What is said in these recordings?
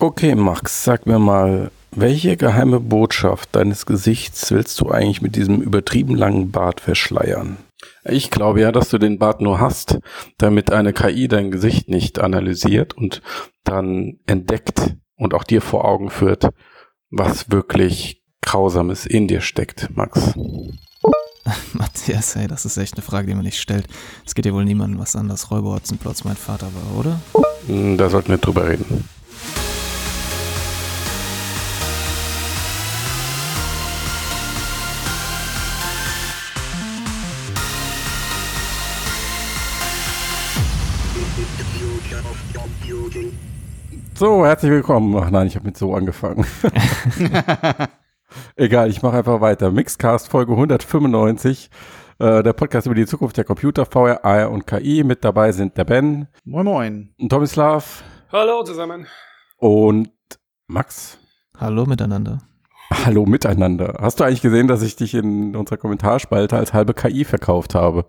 Okay, Max, sag mir mal, welche geheime Botschaft deines Gesichts willst du eigentlich mit diesem übertrieben langen Bart verschleiern? Ich glaube ja, dass du den Bart nur hast, damit eine KI dein Gesicht nicht analysiert und dann entdeckt und auch dir vor Augen führt, was wirklich Grausames in dir steckt, Max. Matthias, ey, das ist echt eine Frage, die man nicht stellt. Es geht ja wohl niemandem was an, dass Räuber Hotzenplotz mein Vater war, oder? Hm, da sollten wir drüber reden. So, herzlich willkommen. Ach nein, ich habe mit so angefangen. Egal, ich mache einfach weiter. Mixcast Folge 195. Äh, der Podcast über die Zukunft der Computer, VR, AR und KI. Mit dabei sind der Ben. Moin Moin. Tomislav. Hallo zusammen. Und Max. Hallo miteinander. Hallo miteinander. Hast du eigentlich gesehen, dass ich dich in unserer Kommentarspalte als halbe KI verkauft habe?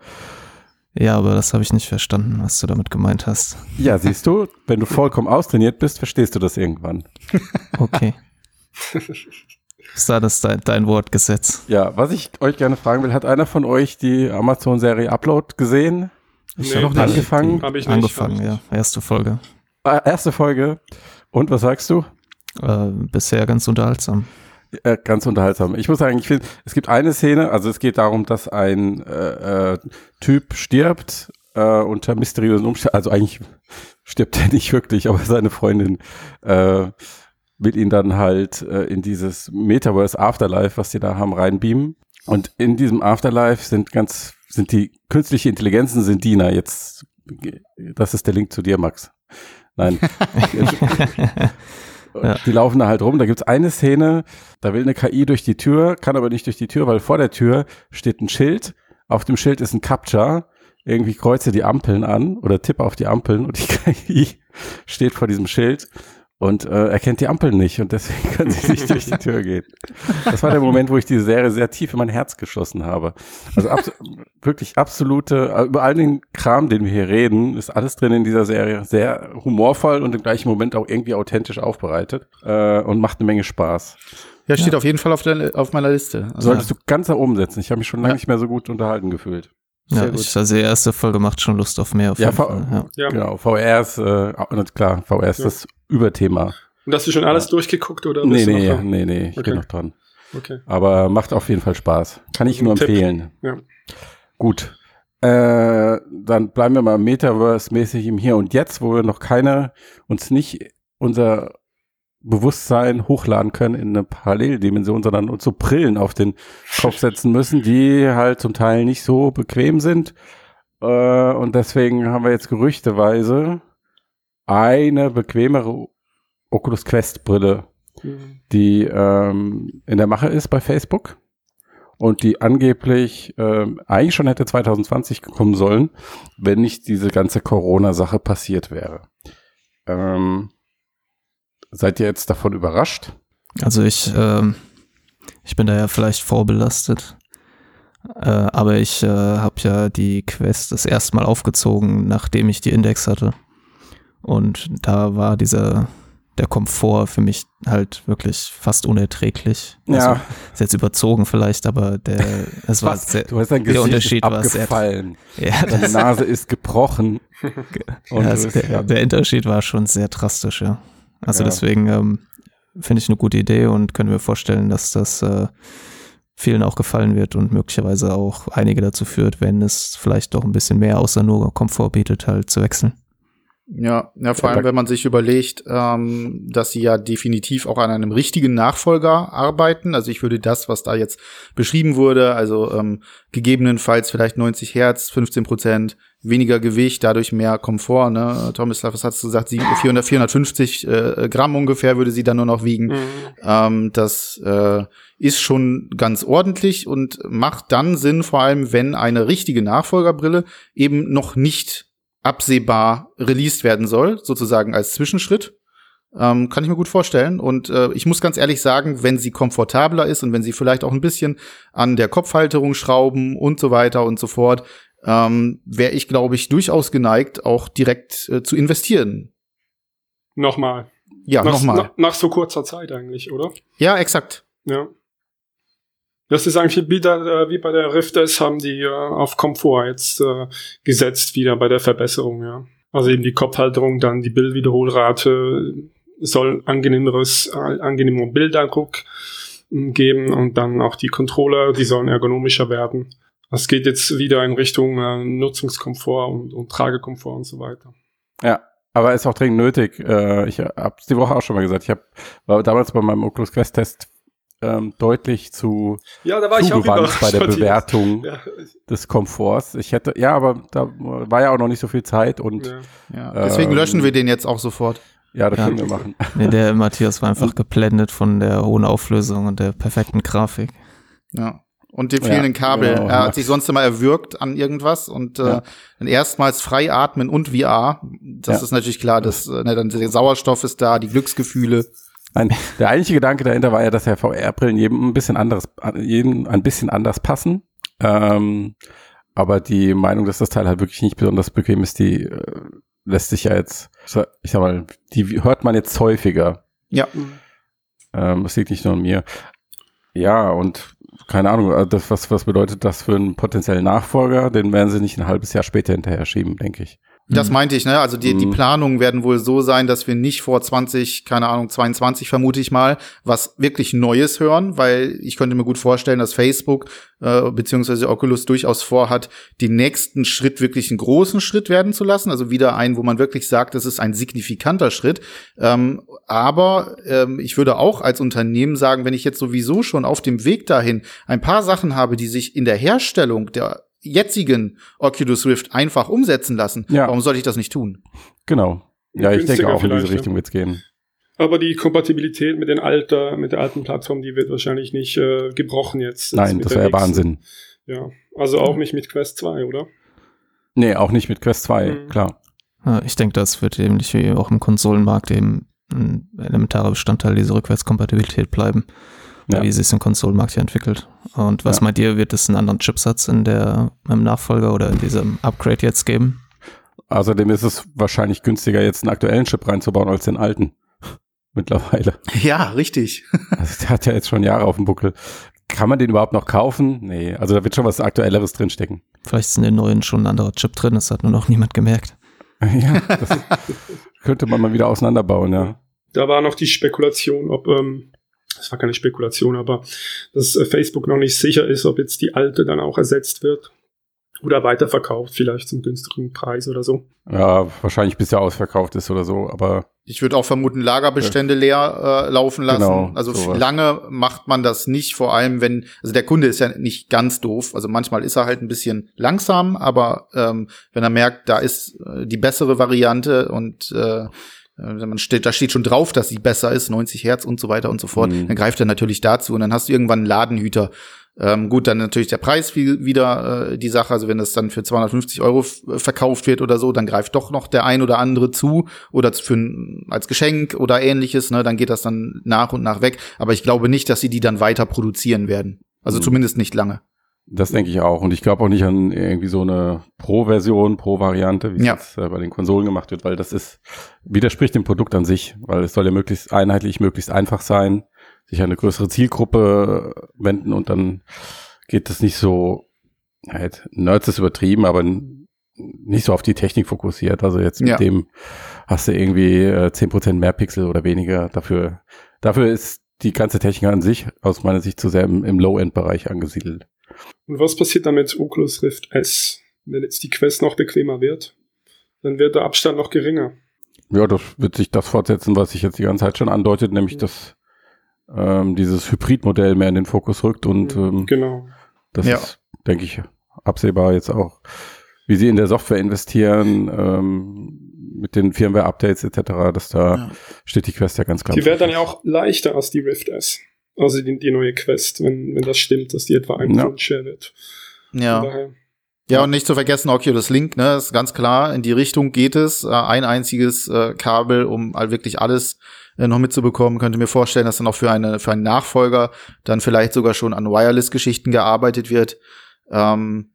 Ja, aber das habe ich nicht verstanden, was du damit gemeint hast. Ja, siehst du, wenn du vollkommen austrainiert bist, verstehst du das irgendwann. Okay. Ist da das dein, dein Wortgesetz? Ja, was ich euch gerne fragen will, hat einer von euch die Amazon-Serie Upload gesehen? Ich nee, noch nicht angefangen. Hab ich nicht. Angefangen, hab ich ja. Erste Folge. Ah, erste Folge. Und was sagst du? Äh, bisher ganz unterhaltsam. Äh, ganz unterhaltsam. Ich muss sagen, ich finde, es gibt eine Szene, also es geht darum, dass ein äh, äh, Typ stirbt äh, unter mysteriösen Umständen. Also eigentlich stirbt er nicht wirklich, aber seine Freundin äh, will ihn dann halt äh, in dieses Metaverse Afterlife, was die da haben, reinbeamen. Und in diesem Afterlife sind ganz, sind die künstliche Intelligenzen sind Diener. Jetzt, das ist der Link zu dir, Max. Nein. Ja. Die laufen da halt rum. Da gibt's eine Szene, da will eine KI durch die Tür, kann aber nicht durch die Tür, weil vor der Tür steht ein Schild. Auf dem Schild ist ein Captcha. Irgendwie kreuze die Ampeln an oder tippe auf die Ampeln und die KI steht vor diesem Schild und äh, erkennt die Ampeln nicht und deswegen kann sie nicht durch die Tür gehen. Das war der Moment, wo ich diese Serie sehr tief in mein Herz geschossen habe. Also abs wirklich absolute, äh, über all den Kram, den wir hier reden, ist alles drin in dieser Serie. Sehr humorvoll und im gleichen Moment auch irgendwie authentisch aufbereitet äh, und macht eine Menge Spaß. Ja, steht auf jeden Fall auf, der, auf meiner Liste. Also, Solltest du ganz nach oben setzen. Ich habe mich schon lange Ja. nicht mehr so gut unterhalten gefühlt. Ja, gut. ich, also die erste Folge macht schon Lust auf mehr. Auf Ja, jeden V- Fall, ja. Ja. Genau, VR ist, äh, klar, VR ist Ja. das Überthema. Und hast du schon alles durchgeguckt oder Nee, nee, noch dran? nee, nee, ich Okay. bin noch dran. Okay. Aber macht auf jeden Fall Spaß. Kann ich nur Tipp. empfehlen. Ja. Gut. Äh, dann bleiben wir mal Metaverse-mäßig im Hier und Jetzt, wo wir noch keine, uns nicht unser Bewusstsein hochladen können in eine Paralleldimension, sondern uns so Brillen auf den Kopf setzen müssen, die halt zum Teil nicht so bequem sind. Äh, und deswegen haben wir jetzt gerüchteweise eine bequemere Oculus Quest Brille Mhm. die ähm, in der Mache ist bei Facebook und die angeblich ähm, eigentlich schon hätte 2020 kommen sollen, wenn nicht diese ganze Corona-Sache passiert wäre. Ähm, seid ihr jetzt davon überrascht? Also ich, ähm, ich bin da ja vielleicht vorbelastet. Äh, aber ich äh, habe ja die Quest das erste Mal aufgezogen, nachdem ich die Index hatte. Und da war dieser, der Komfort für mich halt wirklich fast unerträglich. Ja. Also, ist jetzt überzogen vielleicht, aber der, es war sehr, Du hast dein der Gesicht Unterschied war sehr- ja, Deine Nase ist gebrochen. Und also du bist- der, der Unterschied war schon sehr drastisch, ja. Also Ja. deswegen ähm, finde ich eine gute Idee und können wir vorstellen, dass das äh, vielen auch gefallen wird und möglicherweise auch einige dazu führt, wenn es vielleicht doch ein bisschen mehr außer nur Komfort bietet, halt zu wechseln. Ja, ja, vor allem, wenn man sich überlegt, ähm, dass sie ja definitiv auch an einem richtigen Nachfolger arbeiten. Also ich würde das, was da jetzt beschrieben wurde, also ähm, gegebenenfalls vielleicht 90 Hertz, 15 Prozent weniger Gewicht, dadurch mehr Komfort. Ne? Tomislav, was hast du gesagt? Sie- 400, 450 äh, Gramm ungefähr würde sie dann nur noch wiegen. Mhm. Ähm, das äh, ist schon ganz ordentlich und macht dann Sinn, vor allem wenn eine richtige Nachfolgerbrille eben noch nicht absehbar released werden soll, sozusagen als Zwischenschritt. Ähm, kann ich mir gut vorstellen. Und äh, ich muss ganz ehrlich sagen, wenn sie komfortabler ist und wenn sie vielleicht auch ein bisschen an der Kopfhalterung schrauben und so weiter und so fort, ähm, wäre ich, glaube ich, durchaus geneigt, auch direkt äh, zu investieren. Nochmal. Ja, nach, nochmal. nach, nach so kurzer Zeit eigentlich, oder? Ja, exakt. Ja. Das ist eigentlich wie, der, äh, wie bei der Rift S haben die äh, auf Komfort jetzt äh, gesetzt wieder bei der Verbesserung, ja. Also eben die Kopfhalterung, dann die Bildwiederholrate soll angenehmeres, äh, angenehmer Bildeindruck m, geben und dann auch die Controller, die sollen ergonomischer werden. Es geht jetzt wieder in Richtung äh, Nutzungskomfort und, und Tragekomfort und so weiter. Ja, aber ist auch dringend nötig. Äh, ich habe die Woche auch schon mal gesagt. Ich hab, damals bei meinem Oculus Quest Test ähm, deutlich zu Ja, da war ich auch zugewandt bei der. Bewertung Ja, des Komforts. Ich hätte, ja, aber da war ja auch noch nicht so viel Zeit und ja. Ja. Deswegen Ähm, löschen wir den jetzt auch sofort. ja, das Ja. können wir machen. Nee, der Matthias war einfach geblendet von der hohen Auflösung und der perfekten Grafik. Ja. Und dem Ja, fehlenden Kabel. genau. er hat sich sonst immer erwürgt an irgendwas und äh, dann erstmals frei atmen und VR. Das Ja. ist natürlich klar, dass äh, ne, dann der Sauerstoff ist da, die Glücksgefühle. Nein, der eigentliche Gedanke dahinter war ja, dass ja VR-Brillen jedem ein bisschen anderes, jedem ein bisschen anders passen. Ähm, aber die Meinung, dass das Teil halt wirklich nicht besonders bequem ist, die äh, lässt sich ja jetzt, ich sag mal, die hört man jetzt häufiger. Ja. Ähm, das liegt nicht nur an mir. Ja, und keine Ahnung, äh, das, was, was bedeutet das für einen potenziellen Nachfolger? Den werden sie nicht ein halbes Jahr später hinterher schieben, denke ich. Das Mhm. meinte ich, ne? Also die, die Mhm. Planungen werden wohl so sein, dass wir nicht vor 20, keine Ahnung, 22 vermute ich mal, was wirklich Neues hören, weil ich könnte mir gut vorstellen, dass Facebook äh, beziehungsweise Oculus durchaus vorhat, den nächsten Schritt wirklich einen großen Schritt werden zu lassen. Also wieder ein, wo man wirklich sagt, das ist ein signifikanter Schritt. Ähm, aber ähm, ich würde auch als Unternehmen sagen, wenn ich jetzt sowieso schon auf dem Weg dahin ein paar Sachen habe, die sich in der Herstellung der jetzigen Oculus Rift einfach umsetzen lassen, Ja. warum sollte ich das nicht tun? Genau. Ja, ich denke auch in diese Richtung wird's gehen. Aber die Kompatibilität mit den alter, mit der alten Plattform, die wird wahrscheinlich nicht äh, gebrochen jetzt. Nein, das wäre. Wahnsinn. Ja, also auch nicht mit Quest 2, oder? Nee, auch nicht mit Quest 2, Mhm. klar. Ich denke, das wird ähnlich wie auch im Konsolenmarkt eben ein elementarer Bestandteil dieser Rückwärtskompatibilität bleiben, Ja. wie sie es im Konsolenmarkt hier entwickelt. Und was Ja. meint ihr, wird es einen anderen Chipsatz in der im Nachfolger oder in diesem Upgrade jetzt geben? Außerdem ist es wahrscheinlich günstiger, jetzt einen aktuellen Chip reinzubauen als den alten. Mittlerweile. Ja, richtig. Also der hat ja jetzt schon Jahre auf dem Buckel. Kann man den überhaupt noch kaufen? Nee, also da wird schon was Aktuelleres drinstecken. Vielleicht ist in den neuen schon ein anderer Chip drin, das hat nur noch niemand gemerkt. ja, das könnte man mal wieder auseinanderbauen, ja. Da war noch die Spekulation, ob, ähm, das war keine Spekulation, aber dass äh, Facebook noch nicht sicher ist, ob jetzt die alte dann auch ersetzt wird oder weiterverkauft, vielleicht zum günstigeren Preis oder so. Ja, wahrscheinlich bis er ausverkauft ist oder so, aber Ich würde auch vermuten, Lagerbestände leer äh, laufen lassen. Genau, also sowas. lange macht man das nicht, vor allem wenn, also der Kunde ist ja nicht ganz doof. Also manchmal ist er halt ein bisschen langsam, aber ähm, wenn er merkt, da ist äh, die bessere Variante und äh, man steht, da steht schon drauf, dass sie besser ist, 90 Hertz und so weiter und so fort, Mhm. dann greift er natürlich dazu und dann hast du irgendwann einen Ladenhüter. Ähm, gut, dann natürlich der Preis viel, wieder äh, die Sache. Also wenn das dann für 250 Euro f- verkauft wird oder so, dann greift doch noch der ein oder andere zu oder für ein, als Geschenk oder ähnliches. Ne, dann geht das dann nach und nach weg. Aber ich glaube nicht, dass sie die dann weiter produzieren werden. Also Mhm. zumindest nicht lange. Das denke ich auch. Und ich glaube auch nicht an irgendwie so eine Pro-Version, Pro-Variante, wie es Ja. jetzt äh, bei den Konsolen gemacht wird, weil das ist, widerspricht dem Produkt an sich, weil es soll ja möglichst einheitlich, möglichst einfach sein, sich an eine größere Zielgruppe äh, wenden und dann geht es nicht so, halt, Nerds ist übertrieben, aber nicht so auf die Technik fokussiert. Also jetzt mit Ja. dem hast du irgendwie äh, 10% mehr Pixel oder weniger. Dafür, dafür ist die ganze Technik an sich aus meiner Sicht zu sehr im, im Low-End-Bereich angesiedelt. Und was passiert dann mit Oculus Rift S? Wenn jetzt die Quest noch bequemer wird, dann wird der Abstand noch geringer. Ja, das wird sich das fortsetzen, was sich jetzt die ganze Zeit schon andeutet, nämlich dass ähm, dieses Hybridmodell mehr in den Fokus rückt und ähm, Genau. das Ja. ist, denke ich, absehbar jetzt auch, wie sie in der Software investieren, ähm, mit den Firmware-Updates etc., dass da Ja. steht die Quest ja ganz klar. Die wird dann ja auch leichter als die Rift S. Also die, die neue Quest, wenn, wenn das stimmt, dass die etwa ein Ja. Schwer wird. Ja. daher, Ja, und nicht zu vergessen, Oculus Link, ne, ist ganz klar, in die Richtung geht es. Äh, ein einziges äh, Kabel, um all wirklich alles äh, noch mitzubekommen. Könnte mir vorstellen, dass dann auch für, eine, für einen Nachfolger dann vielleicht sogar schon an Wireless-Geschichten gearbeitet wird. Ähm,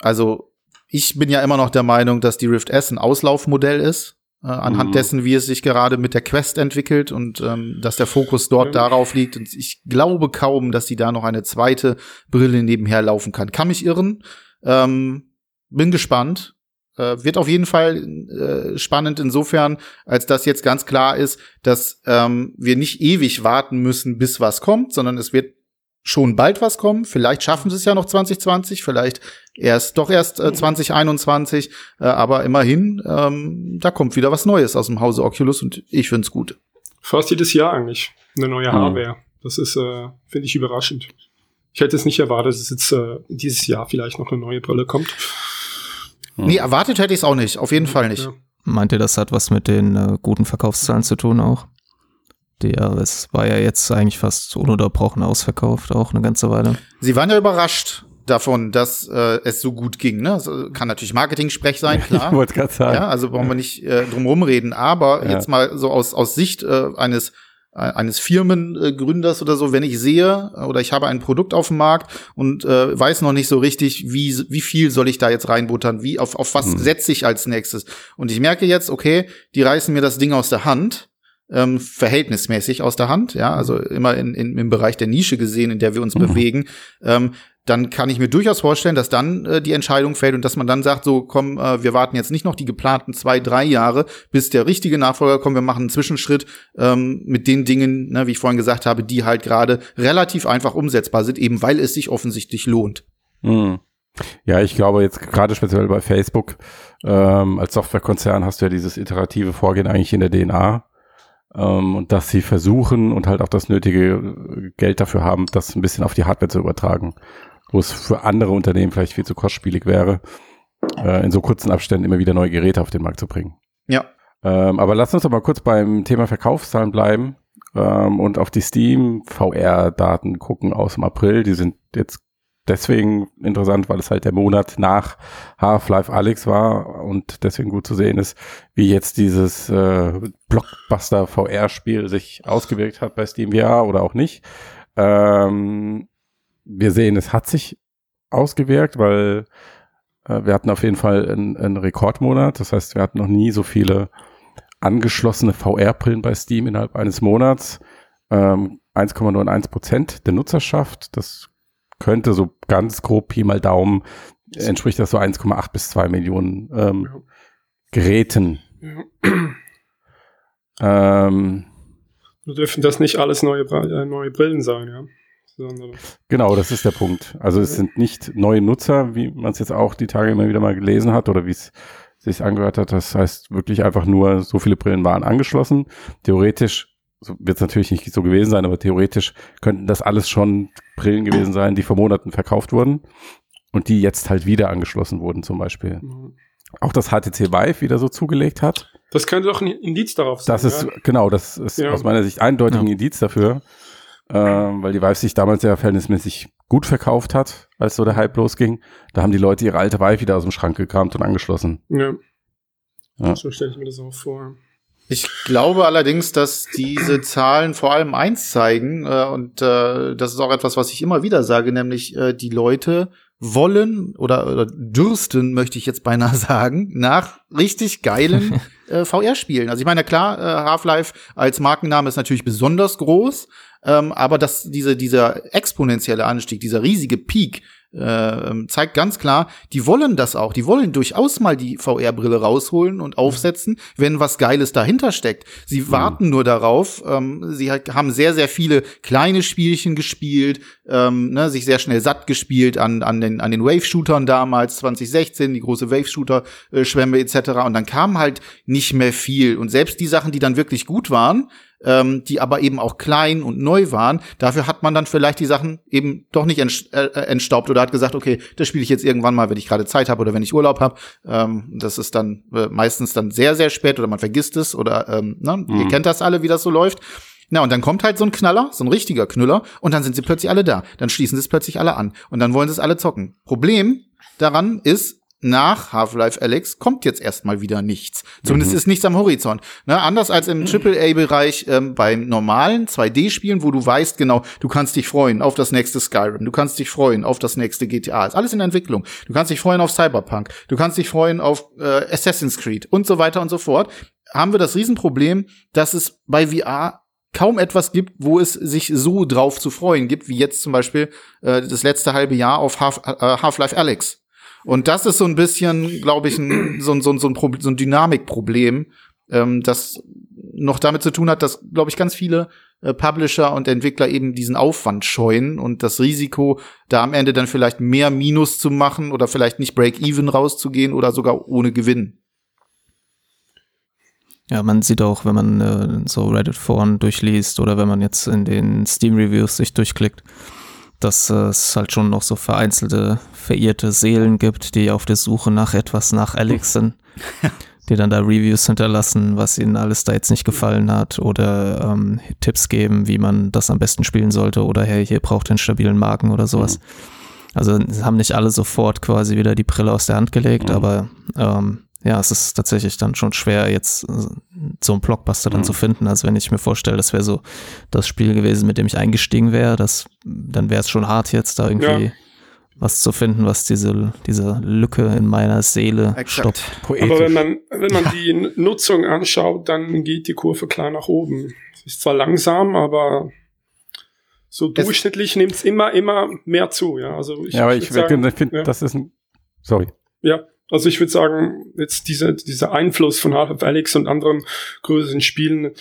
also, ich bin ja immer noch der Meinung, dass die Rift S ein Auslaufmodell ist. Äh, anhand Mhm. dessen, wie es sich gerade mit der Quest entwickelt und ähm, dass der Fokus dort Ja. darauf liegt. Und ich glaube kaum, dass die da noch eine zweite Brille nebenher laufen kann. Kann mich irren. Ähm, bin gespannt. Äh, wird auf jeden Fall äh, spannend insofern, als dass jetzt ganz klar ist, dass ähm, wir nicht ewig warten müssen, bis was kommt, sondern es wird schon bald was kommen. Vielleicht schaffen sie es ja noch 2020, vielleicht erst doch erst äh, 2021, äh, aber immerhin, ähm, da kommt wieder was Neues aus dem Hause Oculus und ich find's gut. Fast jedes Jahr eigentlich eine neue Mhm. Hardware. Das ist, äh, finde ich, überraschend. Ich hätte es nicht erwartet, dass jetzt äh, dieses Jahr vielleicht noch eine neue Brille kommt. Hm. Nee, erwartet hätte ich es auch nicht, auf jeden Fall nicht. Ja. Meint ihr, das hat was mit den äh, guten Verkaufszahlen zu tun auch? Ja, es war ja jetzt eigentlich fast ununterbrochen ausverkauft, auch eine ganze Weile. Sie waren ja überrascht davon, dass äh, es so gut ging. Ne? Das äh, kann natürlich Marketing-Sprech sein, Ich klar. wollte gerade sagen. Ja, also brauchen wir nicht äh, drum rumreden. Aber Ja. jetzt mal so aus, aus Sicht äh, eines äh, eines Firmengründers oder so, wenn ich sehe äh, oder ich habe ein Produkt auf dem Markt und äh, weiß noch nicht so richtig, wie wie viel soll ich da jetzt reinbuttern, wie auf auf was Hm. setze ich als nächstes und ich merke jetzt, okay, die reißen mir das Ding aus der Hand. Ähm, verhältnismäßig aus der Hand, ja, also immer in, in, im Bereich der Nische gesehen, in der wir uns Mhm. bewegen, ähm, dann kann ich mir durchaus vorstellen, dass dann äh, die Entscheidung fällt und dass man dann sagt, so komm, äh, wir warten jetzt nicht noch die geplanten zwei, drei Jahre, bis der richtige Nachfolger kommt. Wir machen einen Zwischenschritt ähm, mit den Dingen, ne, wie ich vorhin gesagt habe, die halt gerade relativ einfach umsetzbar sind, eben weil es sich offensichtlich lohnt. Hm. Ja, ich glaube jetzt gerade speziell bei Facebook ähm, als Softwarekonzern hast du ja dieses iterative Vorgehen eigentlich in der DNA ähm, und dass sie versuchen und halt auch das nötige äh, Geld dafür haben, das ein bisschen auf die Hardware zu übertragen, wo es für andere Unternehmen vielleicht viel zu kostspielig wäre, äh, in so kurzen Abständen immer wieder neue Geräte auf den Markt zu bringen. Ja. Ähm, aber lass uns doch mal kurz beim Thema Verkaufszahlen bleiben ähm, und auf die Steam VR-Daten gucken aus dem April. Die sind jetzt deswegen interessant, weil es halt der Monat nach Half-Life Alyx war und deswegen gut zu sehen ist, wie jetzt dieses äh, Blockbuster VR-Spiel sich ausgewirkt hat bei Steam VR oder auch nicht. Ähm, wir sehen, es hat sich ausgewirkt, weil äh, wir hatten auf jeden Fall einen, einen Rekordmonat. Das heißt, wir hatten noch nie so viele angeschlossene VR-Brillen bei Steam innerhalb eines Monats. Ähm, 1,91 Prozent der Nutzerschaft. Das könnte so ganz grob Pi mal Daumen entspricht das so 1,8 bis 2 Millionen ähm, Ja. Geräten. Ja. Ähm, Nur dürfen das nicht alles neue, äh, neue Brillen sein, ja. Sondern, Genau, das ist der Punkt. Also es sind nicht neue Nutzer, wie man es jetzt auch die Tage immer wieder mal gelesen hat oder wie es sich angehört hat. Das heißt wirklich einfach nur, so viele Brillen waren angeschlossen. Theoretisch so wird es natürlich nicht so gewesen sein, aber theoretisch könnten das alles schon Brillen gewesen sein, die vor Monaten verkauft wurden und die jetzt halt wieder angeschlossen wurden zum Beispiel. Mhm. Auch das HTC Vive wieder so zugelegt hat. das könnte doch ein Indiz darauf sein. Das ist, ja. genau, das ist Ja. aus meiner Sicht eindeutig ein Ja. Indiz dafür, ähm, weil die Vive sich damals ja verhältnismäßig gut verkauft hat, als so der Hype losging. Da haben die Leute ihre alte Vive wieder aus dem Schrank gekramt und angeschlossen. Ja. Ja. So stelle ich mir das auch vor. Ich glaube allerdings, dass diese Zahlen vor allem eins zeigen, äh, und äh, das ist auch etwas, was ich immer wieder sage, nämlich äh, die Leute wollen oder, oder dürsten, möchte ich jetzt beinahe sagen, nach richtig geilen äh, VR-Spielen. Also ich meine, klar, äh, Half-Life als Markenname ist natürlich besonders groß, ähm, aber dass diese, dieser exponentielle Anstieg, dieser riesige Peak, äh, zeigt ganz klar, die wollen das auch. Die wollen durchaus mal die VR-Brille rausholen und aufsetzen, wenn was Geiles dahinter steckt. Sie warten nur darauf. Ähm, sie haben sehr, sehr viele kleine Spielchen gespielt, ähm, ne, sich sehr schnell satt gespielt an, an den, an den Wave-Shootern damals, 2016, die große Wave-Shooter-Schwemme etc. Und dann kam halt nicht mehr viel. Und selbst die Sachen, die dann wirklich gut waren, ähm, die aber eben auch klein und neu waren. Dafür hat man dann vielleicht die Sachen eben doch nicht entst äh, entstaubt oder hat gesagt, okay, das spiele ich jetzt irgendwann mal, wenn ich gerade Zeit habe oder wenn ich Urlaub habe. Ähm, das ist dann äh, meistens dann sehr, sehr spät oder man vergisst es oder ähm, ne? Mhm. ihr kennt das alle, wie das so läuft. Na, und dann kommt halt so ein Knaller, so ein richtiger Knüller, und dann sind sie plötzlich alle da. Dann schließen sie es plötzlich alle an. Und dann wollen sie es alle zocken. Problem daran ist, nach Half-Life Alex kommt jetzt erstmal wieder nichts. Zumindest Mhm. ist nichts am Horizont. Ne, anders als im AAA-Bereich ähm, beim normalen 2D-Spielen, wo du weißt genau, du kannst dich freuen auf das nächste Skyrim, du kannst dich freuen auf das nächste GTA. Ist alles in Entwicklung. Du kannst dich freuen auf Cyberpunk, du kannst dich freuen auf äh, Assassin's Creed und so weiter und so fort. Haben wir das Riesenproblem, dass es bei VR kaum etwas gibt, wo es sich so drauf zu freuen gibt, wie jetzt zum Beispiel äh, das letzte halbe Jahr auf Half, äh, Half-Life Alex. Und das ist so ein bisschen, glaube ich, ein, so, ein- so, so, ein so ein Dynamikproblem, ähm, das noch damit zu tun hat, dass, glaube ich, ganz viele äh, Publisher und Entwickler eben diesen Aufwand scheuen und das Risiko, da am Ende dann vielleicht mehr Minus zu machen oder vielleicht nicht Break-Even rauszugehen oder sogar ohne Gewinn. Ja, man sieht auch, wenn man äh, so Reddit-Foren durchliest oder wenn man jetzt in den Steam-Reviews sich durchklickt, dass es halt schon noch so vereinzelte, verirrte Seelen gibt, die auf der Suche nach etwas nach Alex sind, die dann da Reviews hinterlassen, was ihnen alles da jetzt nicht gefallen hat oder ähm, Tipps geben, wie man das am besten spielen sollte oder hey, hier braucht ihr einen stabilen Magen oder sowas. Also es haben nicht alle sofort quasi wieder die Brille aus der Hand gelegt, Mhm. aber ähm, ja, es ist tatsächlich dann schon schwer, jetzt äh, so einen Blockbuster dann Mhm. zu finden. Also wenn ich mir vorstelle, das wäre so das Spiel gewesen, mit dem ich eingestiegen wäre, das, dann wäre es schon hart jetzt da irgendwie Ja. was zu finden, was diese, diese Lücke in meiner Seele Exakt. stoppt. Poetisch. Aber wenn man, wenn man die N- Nutzung anschaut, dann geht die Kurve klar nach oben. Es ist zwar langsam, aber so durchschnittlich nimmt es immer, immer mehr zu. Ja, also ich, ja, aber ich, sagen, ich finde, ja. das ist ein, sorry. Ja, also ich würde sagen, jetzt diese, dieser Einfluss von Half-Life Alex und anderen größeren Spielen,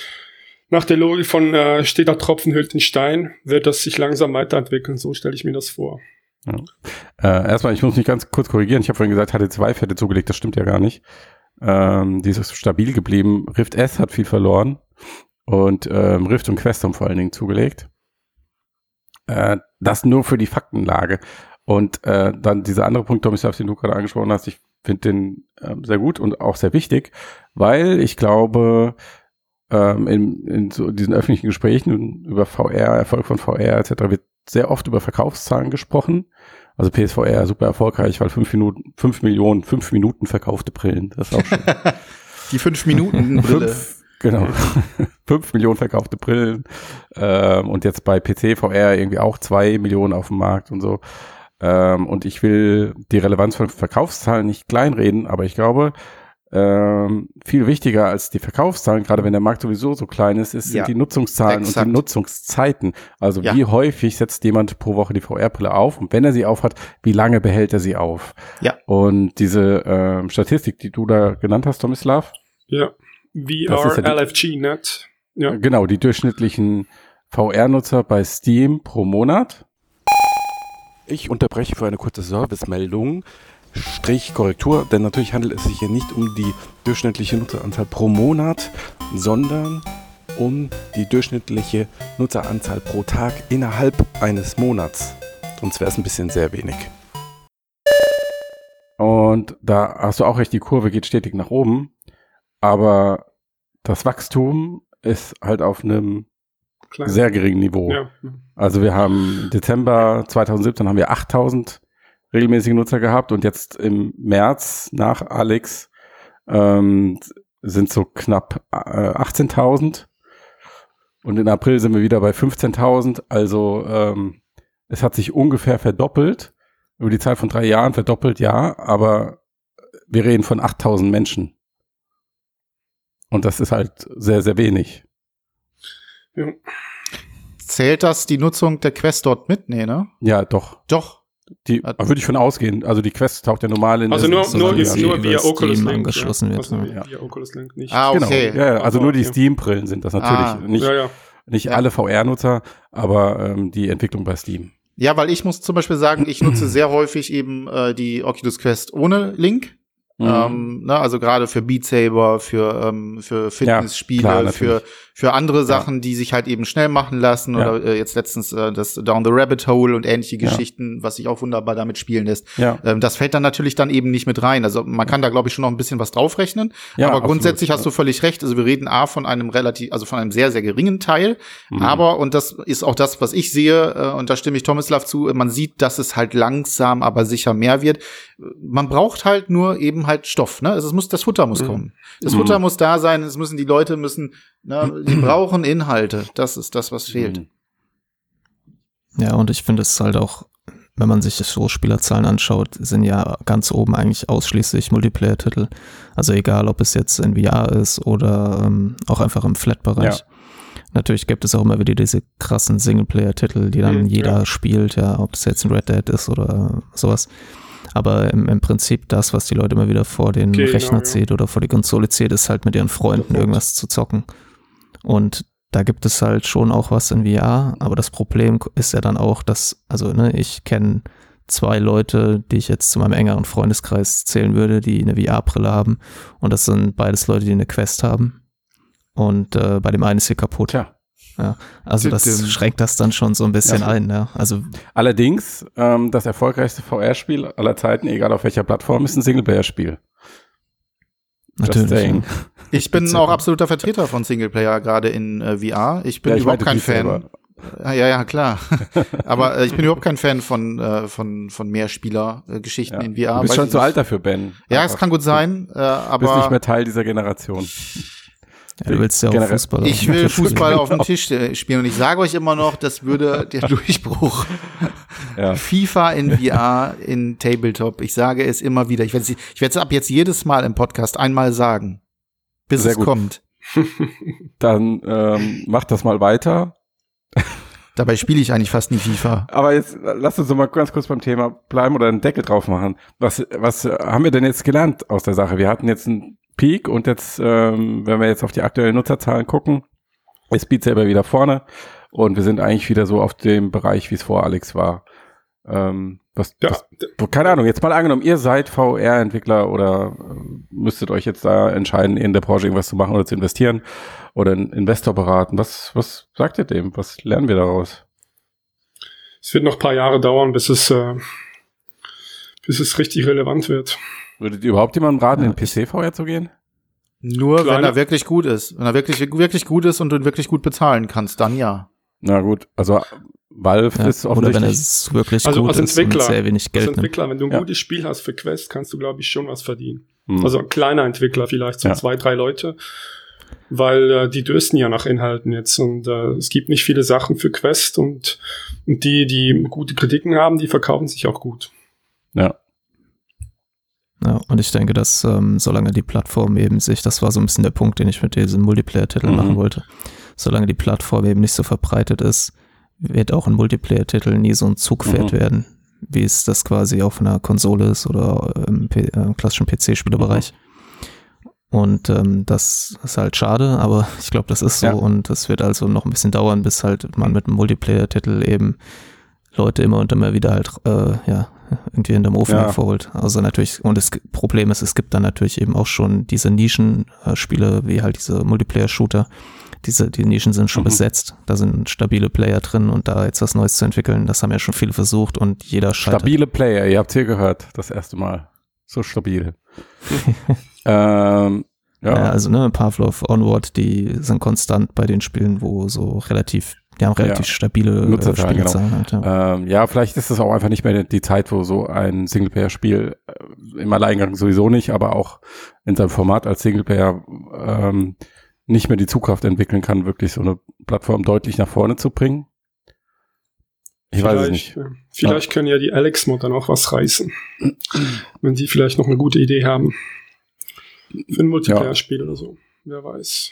nach der Logik von äh, steht da Tropfen hüllt den Stein, wird das sich langsam weiterentwickeln. So stelle ich mir das vor. Äh, erstmal, ich muss mich ganz kurz korrigieren. Ich habe vorhin gesagt, hatte zwei Fette zugelegt. Das stimmt ja gar nicht. Ähm, die ist stabil geblieben. Rift S hat viel verloren. Und ähm, Rift und Quest haben vor allen Dingen zugelegt. Äh, das nur für die Faktenlage. Und äh, dann dieser andere Punkt, Tomislav, den du gerade angesprochen hast, ich finde den ähm, sehr gut und auch sehr wichtig, weil ich glaube, ähm, in, in so diesen öffentlichen Gesprächen über VR, Erfolg von VR etc. wird sehr oft über Verkaufszahlen gesprochen. Also PSVR super erfolgreich, weil fünf Minuten, fünf Millionen, fünf Minuten verkaufte Brillen. Das ist auch schon Die fünf Minuten Brille. fünf, genau, fünf Millionen verkaufte Brillen. Ähm, und jetzt bei PC VR irgendwie auch zwei Millionen auf dem Markt und so. Ähm, und ich will die Relevanz von Verkaufszahlen nicht kleinreden, aber ich glaube, ähm, viel wichtiger als die Verkaufszahlen, gerade wenn der Markt sowieso so klein ist, ist, sind Ja, die Nutzungszahlen und exakt. die Nutzungszeiten. Also Ja. wie häufig setzt jemand pro Woche die VR-Brille auf und wenn er sie aufhat, wie lange behält er sie auf? Ja. Und diese ähm, Statistik, die du da genannt hast, Tomislav, Ja. Ja VR, die- LFG, net. Ja. Genau, die durchschnittlichen VR-Nutzer bei Steam pro Monat. Ich unterbreche für eine kurze Servicemeldung. Strich Korrektur, denn natürlich handelt es sich hier nicht um die durchschnittliche Nutzeranzahl pro Monat, sondern um die durchschnittliche Nutzeranzahl pro Tag innerhalb eines Monats. Sonst wäre es ein bisschen sehr wenig. Und da hast du auch recht, die Kurve geht stetig nach oben, aber das Wachstum ist halt auf einem Klein. sehr geringen Niveau. ja. Also wir haben im Dezember 2017 haben wir 8000 regelmäßige Nutzer gehabt und jetzt im März nach Alex ähm, sind so knapp äh, 18.000 und in April sind wir wieder bei 15.000. Also ähm, es hat sich ungefähr verdoppelt über die Zeit von drei Jahren verdoppelt, ja, aber wir reden von 8000 Menschen und das ist halt sehr sehr wenig. Ja. Zählt das die Nutzung der Quest dort mit? Nee, ne? Ja, doch. Doch. Die würde ich von ausgehen. Also die Quest taucht ja normal in Also der- nur, so nur, ist nur via Steam Oculus Link. angeschlossen ja. wird, Also ja. via Oculus Link nicht. Ah, Genau, okay. ja, ja, also nur die Ja. Steam-Brillen sind das natürlich. Ah. nicht ja, ja. nicht Ja. alle VR-Nutzer, aber ähm, die Entwicklung bei Steam. Ja, weil ich muss zum Beispiel sagen, ich nutze sehr häufig eben äh, die Oculus Quest ohne Link. Mhm. Ähm, ne, also gerade für Beat Saber, für, ähm, für Fitnessspiele, ja, klar, für, für andere Sachen, ja. die sich halt eben schnell machen lassen. Ja. Oder äh, jetzt letztens äh, das Down the Rabbit Hole und ähnliche Geschichten, was sich auch wunderbar damit spielen lässt. Ja. Ähm, das fällt dann natürlich dann eben nicht mit rein. Also man kann da, glaube ich, schon noch ein bisschen was draufrechnen. Ja, aber grundsätzlich absolut, hast du völlig recht. Also wir reden A von einem relativ, also von einem sehr, sehr geringen Teil. Mhm. Aber, und das ist auch das, was ich sehe, äh, und da stimme ich Tomislav zu, man sieht, dass es halt langsam, aber sicher mehr wird. Man braucht halt nur eben halt Stoff, ne? Also es muss, das Futter muss mhm. kommen. Das mhm. Futter muss da sein, es müssen die Leute müssen, ne, die brauchen Inhalte. Das ist das, was fehlt. Mhm. Ja, und ich finde es halt auch, wenn man sich so Spielerzahlen anschaut, sind ja ganz oben eigentlich ausschließlich Multiplayer-Titel. Also egal, ob es jetzt in VR ist oder ähm, auch einfach im Flat-Bereich. Ja. Natürlich gibt es auch immer wieder diese krassen Singleplayer-Titel, die dann mhm, jeder ja. spielt, ja, ob das jetzt ein Red Dead ist oder sowas. Aber im, im Prinzip das, was die Leute immer wieder vor den genau, Rechner zieht oder vor die Konsole zieht, ist halt mit ihren Freunden irgendwas zu zocken. Und da gibt es halt schon auch was in VR, aber das Problem ist ja dann auch, dass, also ne, ich kenne zwei Leute, die ich jetzt zu meinem engeren Freundeskreis zählen würde, die eine VR-Brille haben. Und das sind beides Leute, die eine Quest haben. Und äh, bei dem einen ist sie kaputt. Ja. Ja, also das schränkt das dann schon so ein bisschen ja. ein. Ja. Also Allerdings, ähm, das erfolgreichste VR-Spiel aller Zeiten, egal auf welcher Plattform, ist ein Singleplayer-Spiel. Natürlich. Ich bin auch absoluter Vertreter von Singleplayer, gerade in äh, VR. Ich bin ja, ich überhaupt kein Fan. Selber. Ja, ja, klar. Aber äh, ich bin überhaupt kein Fan von, äh, von, von Mehrspieler-Geschichten ja. in VR. Du bist schon zu alt dafür, Ben. Ja, es kann gut sein. Äh, aber du bist nicht mehr Teil dieser Generation. Ja, du willst ja auch Fußball. Ich will Fußball auf dem Tisch äh, spielen und ich sage euch immer noch, das würde der Durchbruch. Ja. FIFA in VR in Tabletop. Ich sage es immer wieder. Ich werde es ab jetzt jedes Mal im Podcast einmal sagen, bis Sehr es gut. kommt. Dann ähm, mach das mal weiter. Dabei spiele ich eigentlich fast nie FIFA. Aber jetzt lass uns doch mal ganz kurz beim Thema bleiben oder einen Deckel drauf machen. Was, was haben wir denn jetzt gelernt aus der Sache? Wir hatten jetzt ein Peak und jetzt, ähm, wenn wir jetzt auf die aktuellen Nutzerzahlen gucken, ist Beat selber wieder vorne und wir sind eigentlich wieder so auf dem Bereich, wie es vor Alex war. Ähm, was, ja. was, keine Ahnung, jetzt mal angenommen, ihr seid VR-Entwickler oder äh, müsstet euch jetzt da entscheiden, in der Branche irgendwas zu machen oder zu investieren oder einen Investor beraten. Was, was sagt ihr dem? Was lernen wir daraus? Es wird noch ein paar Jahre dauern, bis es, äh, bis es richtig relevant wird. Würdet ihr überhaupt jemandem raten, ja, in PC-VR zu gehen? Nur Kleine. wenn er wirklich gut ist. Wenn er wirklich, wirklich gut ist und du ihn wirklich gut bezahlen kannst, dann ja. Na gut, also Valve ja, ist offensichtlich. Oder wenn es wirklich also gut als Entwickler, ist und sehr wenig Geld Als Entwickler, nimmt. wenn du ein ja. gutes Spiel hast für Quest, kannst du, glaube ich, schon was verdienen. Hm. Also ein kleiner Entwickler, vielleicht so ja. zwei, drei Leute. Weil äh, die dürsten ja nach Inhalten jetzt und äh, es gibt nicht viele Sachen für Quest und, und die, die gute Kritiken haben, die verkaufen sich auch gut. Ja. Ja, und ich denke, dass ähm, solange die Plattform eben sich, das war so ein bisschen der Punkt, den ich mit diesen Multiplayer-Titeln mhm. machen wollte, solange die Plattform eben nicht so verbreitet ist, wird auch ein Multiplayer-Titel nie so ein Zugpferd mhm. werden, wie es das quasi auf einer Konsole ist oder im, P äh, im klassischen PC-Spielerbereich. Mhm. Und ähm, das ist halt schade, aber ich glaube, das ist so ja. und es wird also noch ein bisschen dauern, bis halt man mit einem Multiplayer-Titel eben Leute immer und immer wieder halt äh, ja irgendwie in dem Ofen ja. hervorholt. Also natürlich, und das Problem ist, es gibt dann natürlich eben auch schon diese Nischenspiele, wie halt diese Multiplayer-Shooter. Diese, die Nischen sind schon mhm. besetzt. Da sind stabile Player drin und da jetzt was Neues zu entwickeln, das haben ja schon viele versucht und jeder scheitert. Stabile Player, ihr habt hier gehört, das erste Mal. So stabil. ähm, ja. ja. also ne, Pavlov, Onward, die sind konstant bei den Spielen, wo so relativ die haben relativ ja. stabile äh, Nutzerzahlen. Genau. Halt, ja. Ähm, ja, vielleicht ist es auch einfach nicht mehr die Zeit, wo so ein Singleplayer-Spiel äh, im Alleingang sowieso nicht, aber auch in seinem Format als Singleplayer ähm, nicht mehr die Zugkraft entwickeln kann, wirklich so eine Plattform deutlich nach vorne zu bringen. Ich vielleicht, weiß es nicht. Vielleicht ja. können ja die Alex-Mod dann auch was reißen. wenn die vielleicht noch eine gute Idee haben. Für ein Multiplayer-Spiel oder so. Wer weiß.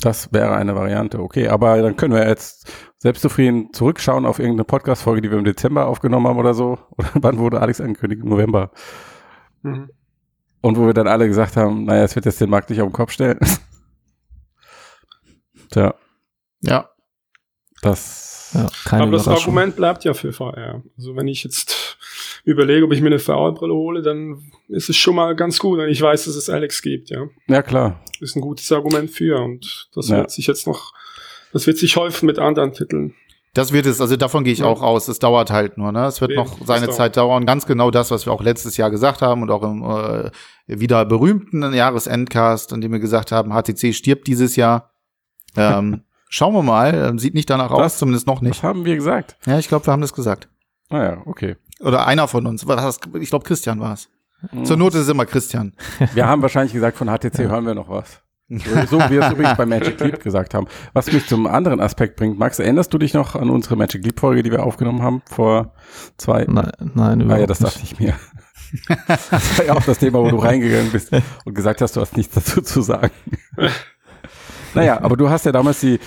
Das wäre eine Variante, okay. Aber dann können wir jetzt selbstzufrieden zurückschauen auf irgendeine Podcast-Folge, die wir im Dezember aufgenommen haben oder so. Oder wann wurde Alex angekündigt? Im November. Mhm. Und wo wir dann alle gesagt haben, naja, es wird jetzt den Markt nicht auf den Kopf stellen. Tja. Ja. Das. Ja, Aber das Argument bleibt ja für VR. Also wenn ich jetzt überlege, ob ich mir eine VR-Brille hole, dann ist es schon mal ganz gut, wenn ich weiß, dass es Alex gibt, ja. Ja, klar. Ist ein gutes Argument für und das Ja. wird sich jetzt noch, das wird sich häufen mit anderen Titeln. Das wird es, also davon gehe ich Ja. auch aus. Es dauert halt nur, ne? Es wird Nee, noch das seine. Zeit dauern. Ganz genau das, was wir auch letztes Jahr gesagt haben und auch im äh, wieder berühmten Jahresendcast, in dem wir gesagt haben, HTC stirbt dieses Jahr. Ähm, schauen wir mal. Ähm, Sieht nicht danach aus, Das- zumindest noch nicht. haben wir gesagt? Ja, ich glaube, wir haben das gesagt. Naja, okay. Oder einer von uns. Ich glaube, Christian war es. Zur Not ist es immer Christian. Wir haben wahrscheinlich gesagt, von HTC hören wir noch was. So wie wir es übrigens bei Magic Leap gesagt haben. Was mich zum anderen Aspekt bringt, Max, erinnerst du dich noch an unsere Magic Leap Folge, die wir aufgenommen haben vor zwei? Nein, nein, Ah überhaupt ja, das nicht. dachte ich mir. Das war ja auch das Thema, wo du reingegangen bist und gesagt hast, du hast nichts dazu zu sagen. Naja, aber du hast ja damals die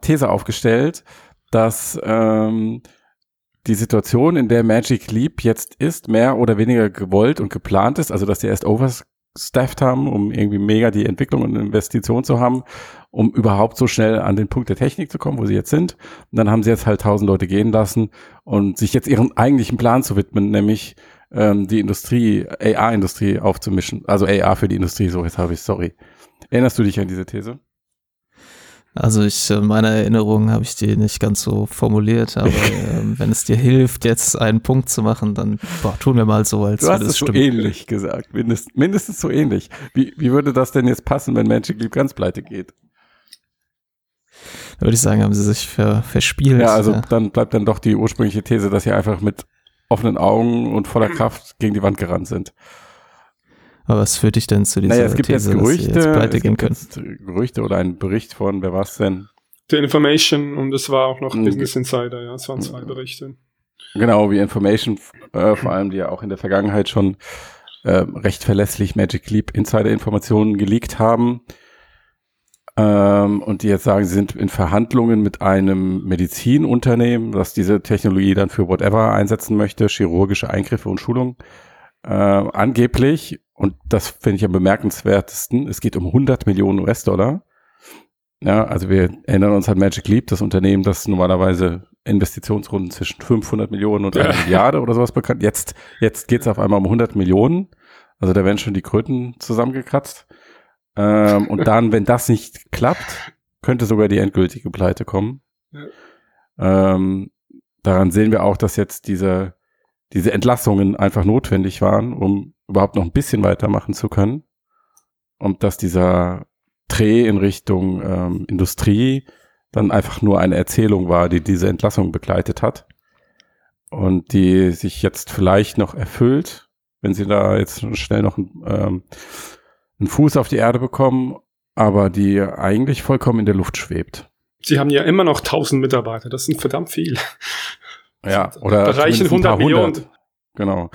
These aufgestellt, dass ähm, die Situation, in der Magic Leap jetzt ist, mehr oder weniger gewollt und geplant ist, also dass die erst overstaffed haben, um irgendwie mega die Entwicklung und Investition zu haben, um überhaupt so schnell an den Punkt der Technik zu kommen, wo sie jetzt sind. Und dann haben sie jetzt halt tausend Leute gehen lassen und sich jetzt ihren eigentlichen Plan zu widmen, nämlich ähm, die Industrie, AR-Industrie aufzumischen. Also AR für die Industrie, so jetzt habe ich, sorry. Erinnerst du dich an diese These? Also ich, in meiner Erinnerung habe ich die nicht ganz so formuliert, aber ähm, wenn es dir hilft, jetzt einen Punkt zu machen, dann boah, tun wir mal so, als Du hast es so ähnlich gesagt, mindest, mindestens so ähnlich. Wie, wie würde das denn jetzt passen, wenn Magic Leap ganz pleite geht? Da würde ich sagen, haben sie sich ver, verspielt. Ja, also ja. dann bleibt dann doch die ursprüngliche These, dass sie einfach mit offenen Augen und voller Kraft gegen die Wand gerannt sind. Aber was führt dich denn zu dieser naja, es gibt These, jetzt dass Gerüchte, jetzt pleite es gehen gibt können? jetzt Gerüchte oder ein Bericht von, wer war's denn? The Information und es war auch noch Mhm. Business Insider, ja, es waren zwei Berichte. Genau, wie Information, äh, vor allem, die ja auch in der Vergangenheit schon äh, recht verlässlich Magic Leap Insider-Informationen geleakt haben. Ähm, und die jetzt sagen, sie sind in Verhandlungen mit einem Medizinunternehmen, das diese Technologie dann für whatever einsetzen möchte, chirurgische Eingriffe und Schulung. Äh, angeblich, und das finde ich am bemerkenswertesten, es geht um 100 Millionen US-Dollar. Ja, also wir erinnern uns an Magic Leap, das Unternehmen, das normalerweise Investitionsrunden zwischen 500 Millionen und einer Ja. Milliarde oder sowas bekannt. Jetzt, jetzt geht's auf einmal um 100 Millionen. Also da werden schon die Kröten zusammengekratzt. Ähm, und dann, wenn das nicht klappt, könnte sogar die endgültige Pleite kommen. Ähm, daran sehen wir auch, dass jetzt diese, diese Entlassungen einfach notwendig waren, um überhaupt noch ein bisschen weitermachen zu können. Und dass dieser Dreh in Richtung ähm, Industrie dann einfach nur eine Erzählung war, die diese Entlassung begleitet hat. Und die sich jetzt vielleicht noch erfüllt, wenn sie da jetzt schnell noch einen, ähm, einen Fuß auf die Erde bekommen, aber die eigentlich vollkommen in der Luft schwebt. Sie haben ja immer noch 1000 Mitarbeiter, das sind verdammt viel. Ja, oder reichen zumindest ein paar 100 Millionen. Genau.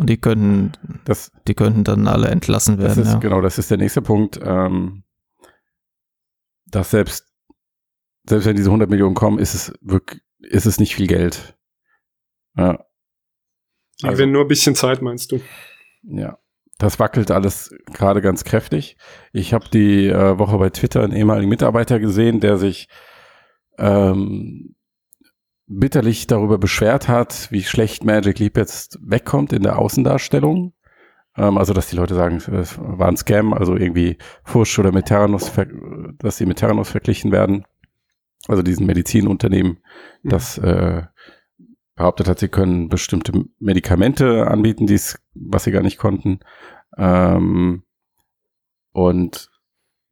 Und die können, das, die könnten dann alle entlassen das werden. ist, ja. genau, das ist der nächste Punkt, ähm, dass selbst, selbst wenn diese 100 Millionen kommen, ist es wirklich, ist es nicht viel Geld. Ja. Also- gewinnen nur ein bisschen Zeit, meinst du? Ja, das wackelt alles gerade ganz kräftig. Ich habe die äh, Woche bei Twitter einen ehemaligen Mitarbeiter gesehen, der sich ähm, bitterlich darüber beschwert hat, wie schlecht Magic Leap jetzt wegkommt in der Außendarstellung. Ähm, also, dass die Leute sagen, es war ein Scam, also irgendwie Fusch oder mit Terranos, ver dass sie mit Terranos verglichen werden. Also diesen Medizinunternehmen, das äh, behauptet hat, sie können bestimmte Medikamente anbieten, die's, was sie gar nicht konnten. Ähm, und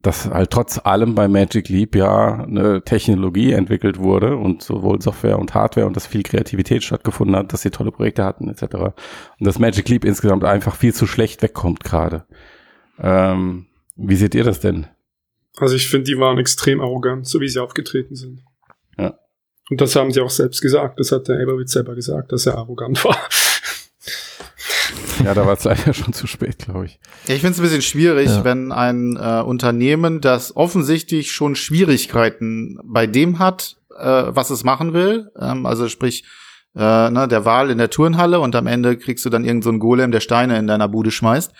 dass halt trotz allem bei Magic Leap ja eine Technologie entwickelt wurde und sowohl Software und Hardware und dass viel Kreativität stattgefunden hat, dass sie tolle Projekte hatten etc. Und dass Magic Leap insgesamt einfach viel zu schlecht wegkommt gerade. Ähm, wie seht ihr das denn? Also ich finde, die waren extrem arrogant, so wie sie aufgetreten sind. Ja. Und das haben sie auch selbst gesagt. Das hat der Eberwitz selber gesagt, dass er arrogant war. Ja, da war es leider schon zu spät, glaube ich. Ja, ich finde es ein bisschen schwierig, Ja. wenn ein äh, Unternehmen, das offensichtlich schon Schwierigkeiten bei dem hat, äh, was es machen will, ähm, also sprich äh, ne, der Wahl in der Turnhalle und am Ende kriegst du dann irgendeinen so einen Golem, der Steine in deiner Bude schmeißt.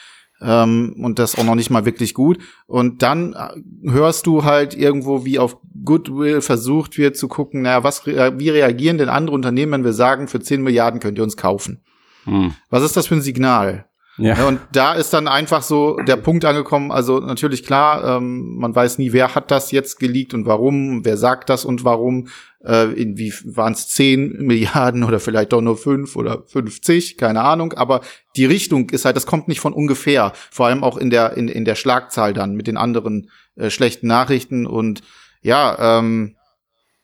Ähm, und das auch noch nicht mal wirklich gut. Und dann äh, hörst du halt irgendwo wie auf Goodwill versucht wird zu gucken, naja, was, wie reagieren denn andere Unternehmen, wenn wir sagen, für 10 Milliarden könnt ihr uns kaufen? Hm. Was ist das für ein Signal? Ja. Ja, und da ist dann einfach so der Punkt angekommen, also natürlich klar, ähm, man weiß nie, wer hat das jetzt geleakt und warum, wer sagt das und warum, äh, irgendwie waren es 10 Milliarden oder vielleicht doch nur 5 oder 50, keine Ahnung, aber die Richtung ist halt, das kommt nicht von ungefähr, vor allem auch in der, in, in der Schlagzahl dann mit den anderen äh, schlechten Nachrichten und ja, ähm,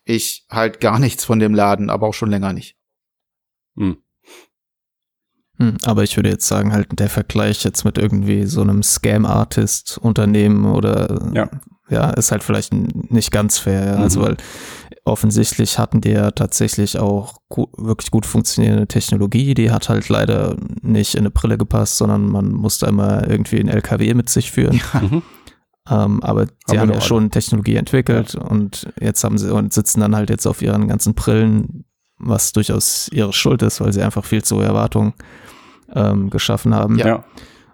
ich halt gar nichts von dem Laden, aber auch schon länger nicht. Hm. Hm, aber ich würde jetzt sagen, halt der Vergleich jetzt mit irgendwie so einem Scam-Artist-Unternehmen oder Ja. ja, ist halt vielleicht nicht ganz fair. Ja. Also Mhm. weil offensichtlich hatten die ja tatsächlich auch gu wirklich gut funktionierende Technologie. Die hat halt leider nicht in eine Brille gepasst, sondern man musste immer irgendwie einen LKW mit sich führen. Mhm. Ähm, aber die haben doch ja schon Technologie entwickelt und jetzt haben sie und sitzen dann halt jetzt auf ihren ganzen Brillen, was durchaus ihre Schuld ist, weil sie einfach viel zu hohe Erwartungen ähm, geschaffen haben. Ja.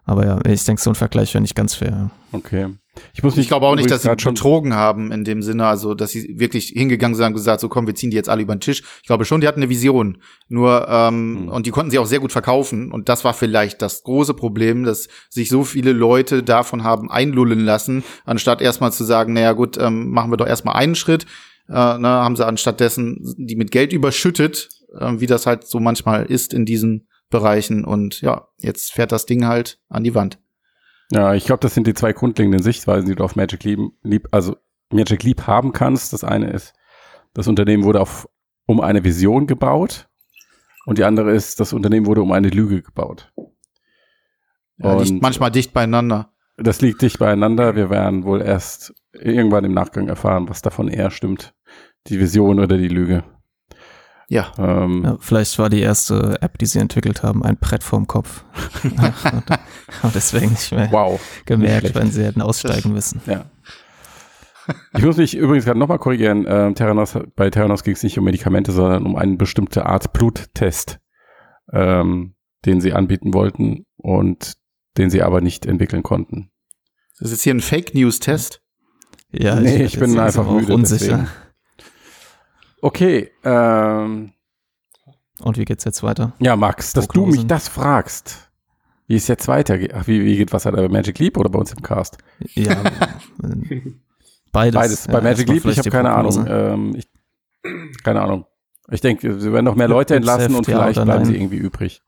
Aber ja, ich denke, so ein Vergleich wäre nicht ganz fair. Okay. Ich muss Ich glaube auch nicht, dass sie betrogen haben in dem Sinne, also dass sie wirklich hingegangen sind und gesagt, so komm, wir ziehen die jetzt alle über den Tisch. Ich glaube schon, die hatten eine Vision. Nur ähm, Hm. und die konnten sie auch sehr gut verkaufen. Und das war vielleicht das große Problem, dass sich so viele Leute davon haben einlullen lassen, anstatt erstmal zu sagen, naja gut, ähm, machen wir doch erstmal einen Schritt. Äh, ne, haben sie anstattdessen die mit Geld überschüttet, äh, wie das halt so manchmal ist in diesen Bereichen. Und ja, jetzt fährt das Ding halt an die Wand. Ja, ich glaube, das sind die zwei grundlegenden Sichtweisen, die du auf Magic Leap, Leap, also Magic Leap haben kannst. Das eine ist, das Unternehmen wurde auf, um eine Vision gebaut. Und die andere ist, das Unternehmen wurde um eine Lüge gebaut. Ja, liegt manchmal dicht beieinander. Das liegt dicht beieinander. Wir werden wohl erst irgendwann im Nachgang erfahren, was davon eher stimmt. Die Vision oder die Lüge. Ja. Ähm, Ja, vielleicht war die erste App, die sie entwickelt haben, ein Brett vorm Kopf. und, und deswegen nicht mehr Wow. gemerkt, schlecht. wenn sie hätten aussteigen müssen. Ja. Ich muss mich übrigens gerade nochmal korrigieren. Ähm, Theranos, bei Theranos ging es nicht um Medikamente, sondern um eine bestimmte Art Bluttest, ähm, den sie anbieten wollten und den sie aber nicht entwickeln konnten. Das ist jetzt hier ein Fake News Test. Ja, Nee, werd ich bin einfach müde, unsicher. deswegen. Okay, ähm, Und wie geht's jetzt weiter? ja, Max, dass du mich das fragst, wie es jetzt weitergeht. Ach, wie, wie geht was bei Magic Leap oder bei uns im Cast? Ja, beides. Beides. Ja, Bei Magic erstmal Leap, ich habe keine Prognose. Ahnung. Ähm, ich, keine Ahnung. Ich denke, sie werden noch mehr Leute entlassen und ja vielleicht bleiben nein? sie irgendwie übrig.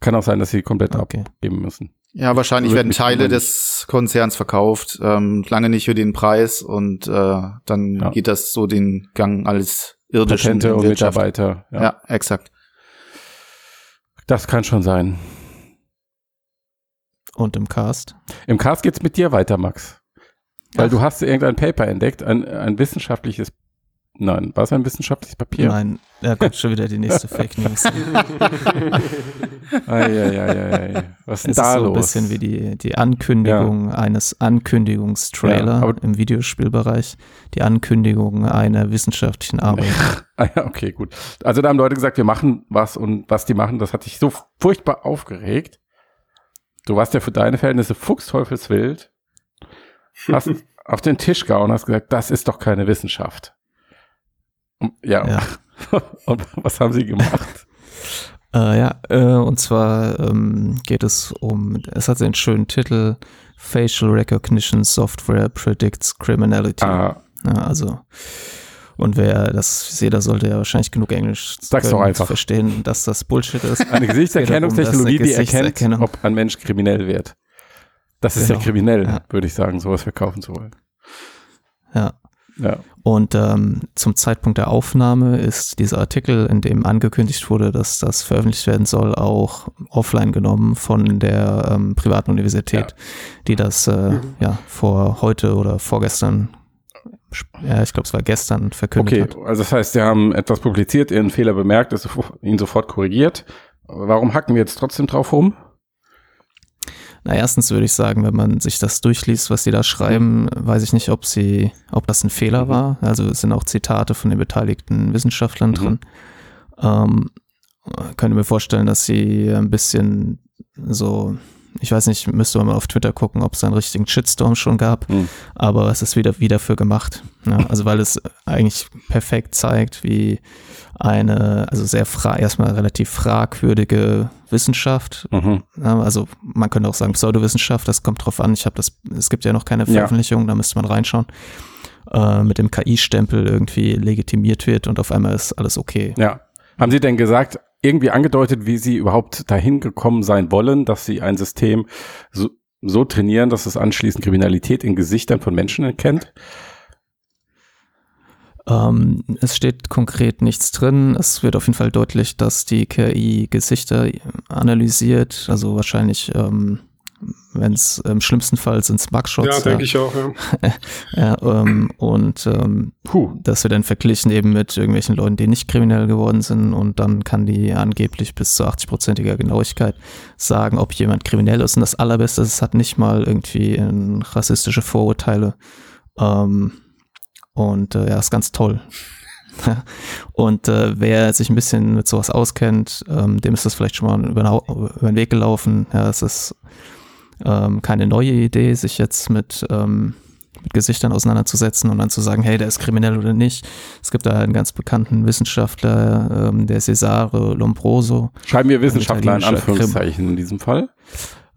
Kann auch sein, dass sie komplett Okay. abgeben müssen. Ja, wahrscheinlich werden Teile des Konzerns verkauft, ähm, lange nicht für den Preis und äh, dann Ja. geht das so den Gang als irdischen Patente und Wirtschaft. Mitarbeiter. Ja. Ja. exakt. Das kann schon sein. Und im Cast. Im Cast geht's mit dir weiter, Max. Weil Ach. du hast irgendein Paper entdeckt, ein, ein wissenschaftliches, nein, war es ein wissenschaftliches Papier? Nein, ja gut, schon wieder die nächste Fake News. Eieieiei. Was ist denn Es ist da so los? ein bisschen wie die, die Ankündigung eines Ankündigungstrailer Ja, im Videospielbereich. Die Ankündigung einer wissenschaftlichen Arbeit. Ah ja, okay, gut. Also da haben Leute gesagt, wir machen was und was die machen, das hat dich so furchtbar aufgeregt. Du warst ja für deine Verhältnisse fuchsteufelswild, hast auf den Tisch gehauen und hast gesagt, das ist doch keine Wissenschaft. Ja, Ja. und was haben sie gemacht? Äh, ja, äh, und zwar ähm, geht es um, es hat den schönen Titel Facial Recognition Software Predicts Criminality. ah, Ja, also, und wer das sieht, der sollte ja wahrscheinlich genug Englisch Sag's können, einfach. verstehen, dass das Bullshit ist. eine Gesichtserkennungstechnologie, die erkennt, ob ein Mensch kriminell wird. Das ist ja Genau. kriminell, Ja. würde ich sagen, sowas verkaufen zu wollen. Ja. Ja. Und ähm, zum Zeitpunkt der Aufnahme ist dieser Artikel, in dem angekündigt wurde, dass das veröffentlicht werden soll, auch offline genommen von der ähm, privaten Universität, die das äh, ja vor heute oder vorgestern, ja, ich glaube, es war gestern verkündet Okay, hat. also das heißt, sie haben etwas publiziert, ihren Fehler bemerkt, ist ihn sofort korrigiert. Warum hacken wir jetzt trotzdem drauf rum? Na, erstens würde ich sagen, wenn man sich das durchliest, was sie da schreiben, weiß ich nicht, ob sie, ob das ein Fehler Mhm. war. Also es sind auch Zitate von den beteiligten Wissenschaftlern Mhm. drin. Ähm, könnte mir vorstellen, dass sie ein bisschen so, ich weiß nicht, müsste man mal auf Twitter gucken, ob es einen richtigen Shitstorm schon gab, Hm. aber es ist wieder, wieder für gemacht. Ja, also weil es eigentlich perfekt zeigt, wie eine, also sehr fra erstmal relativ fragwürdige Wissenschaft, Mhm. ja, also man könnte auch sagen Pseudowissenschaft, das kommt drauf an. Ich habe das, es gibt ja noch keine Ja. Veröffentlichung, da müsste man reinschauen. Äh, mit dem KI-Stempel irgendwie legitimiert wird und auf einmal ist alles okay. Ja. Haben Sie denn gesagt, irgendwie angedeutet, wie Sie überhaupt dahin gekommen sein wollen, dass Sie ein System so, so trainieren, dass es anschließend Kriminalität in Gesichtern von Menschen erkennt? Ähm, es steht konkret nichts drin. Es wird auf jeden Fall deutlich, dass die KI Gesichter analysiert. Also wahrscheinlich, ähm, wenn es im schlimmsten Fall sind es Ja, Mugshots. denke ich auch, ja. Ja, ähm, und ähm, das wird dann verglichen eben mit irgendwelchen Leuten, die nicht kriminell geworden sind und dann kann die angeblich bis zu 80-prozentiger Genauigkeit sagen, ob jemand kriminell ist. Und das Allerbeste ist, es hat nicht mal irgendwie rassistische Vorurteile. Ähm, und äh, ja, ist ganz toll. und äh, wer sich ein bisschen mit sowas auskennt, ähm, dem ist das vielleicht schon mal über, über den Weg gelaufen. Ja, es ist ähm, keine neue Idee, sich jetzt mit, ähm, mit Gesichtern auseinanderzusetzen und dann zu sagen, hey, der ist kriminell oder nicht. Es gibt da einen ganz bekannten Wissenschaftler, ähm, der Cesare Lombroso. Schreiben wir Wissenschaftler in. Anführungszeichen in diesem Fall?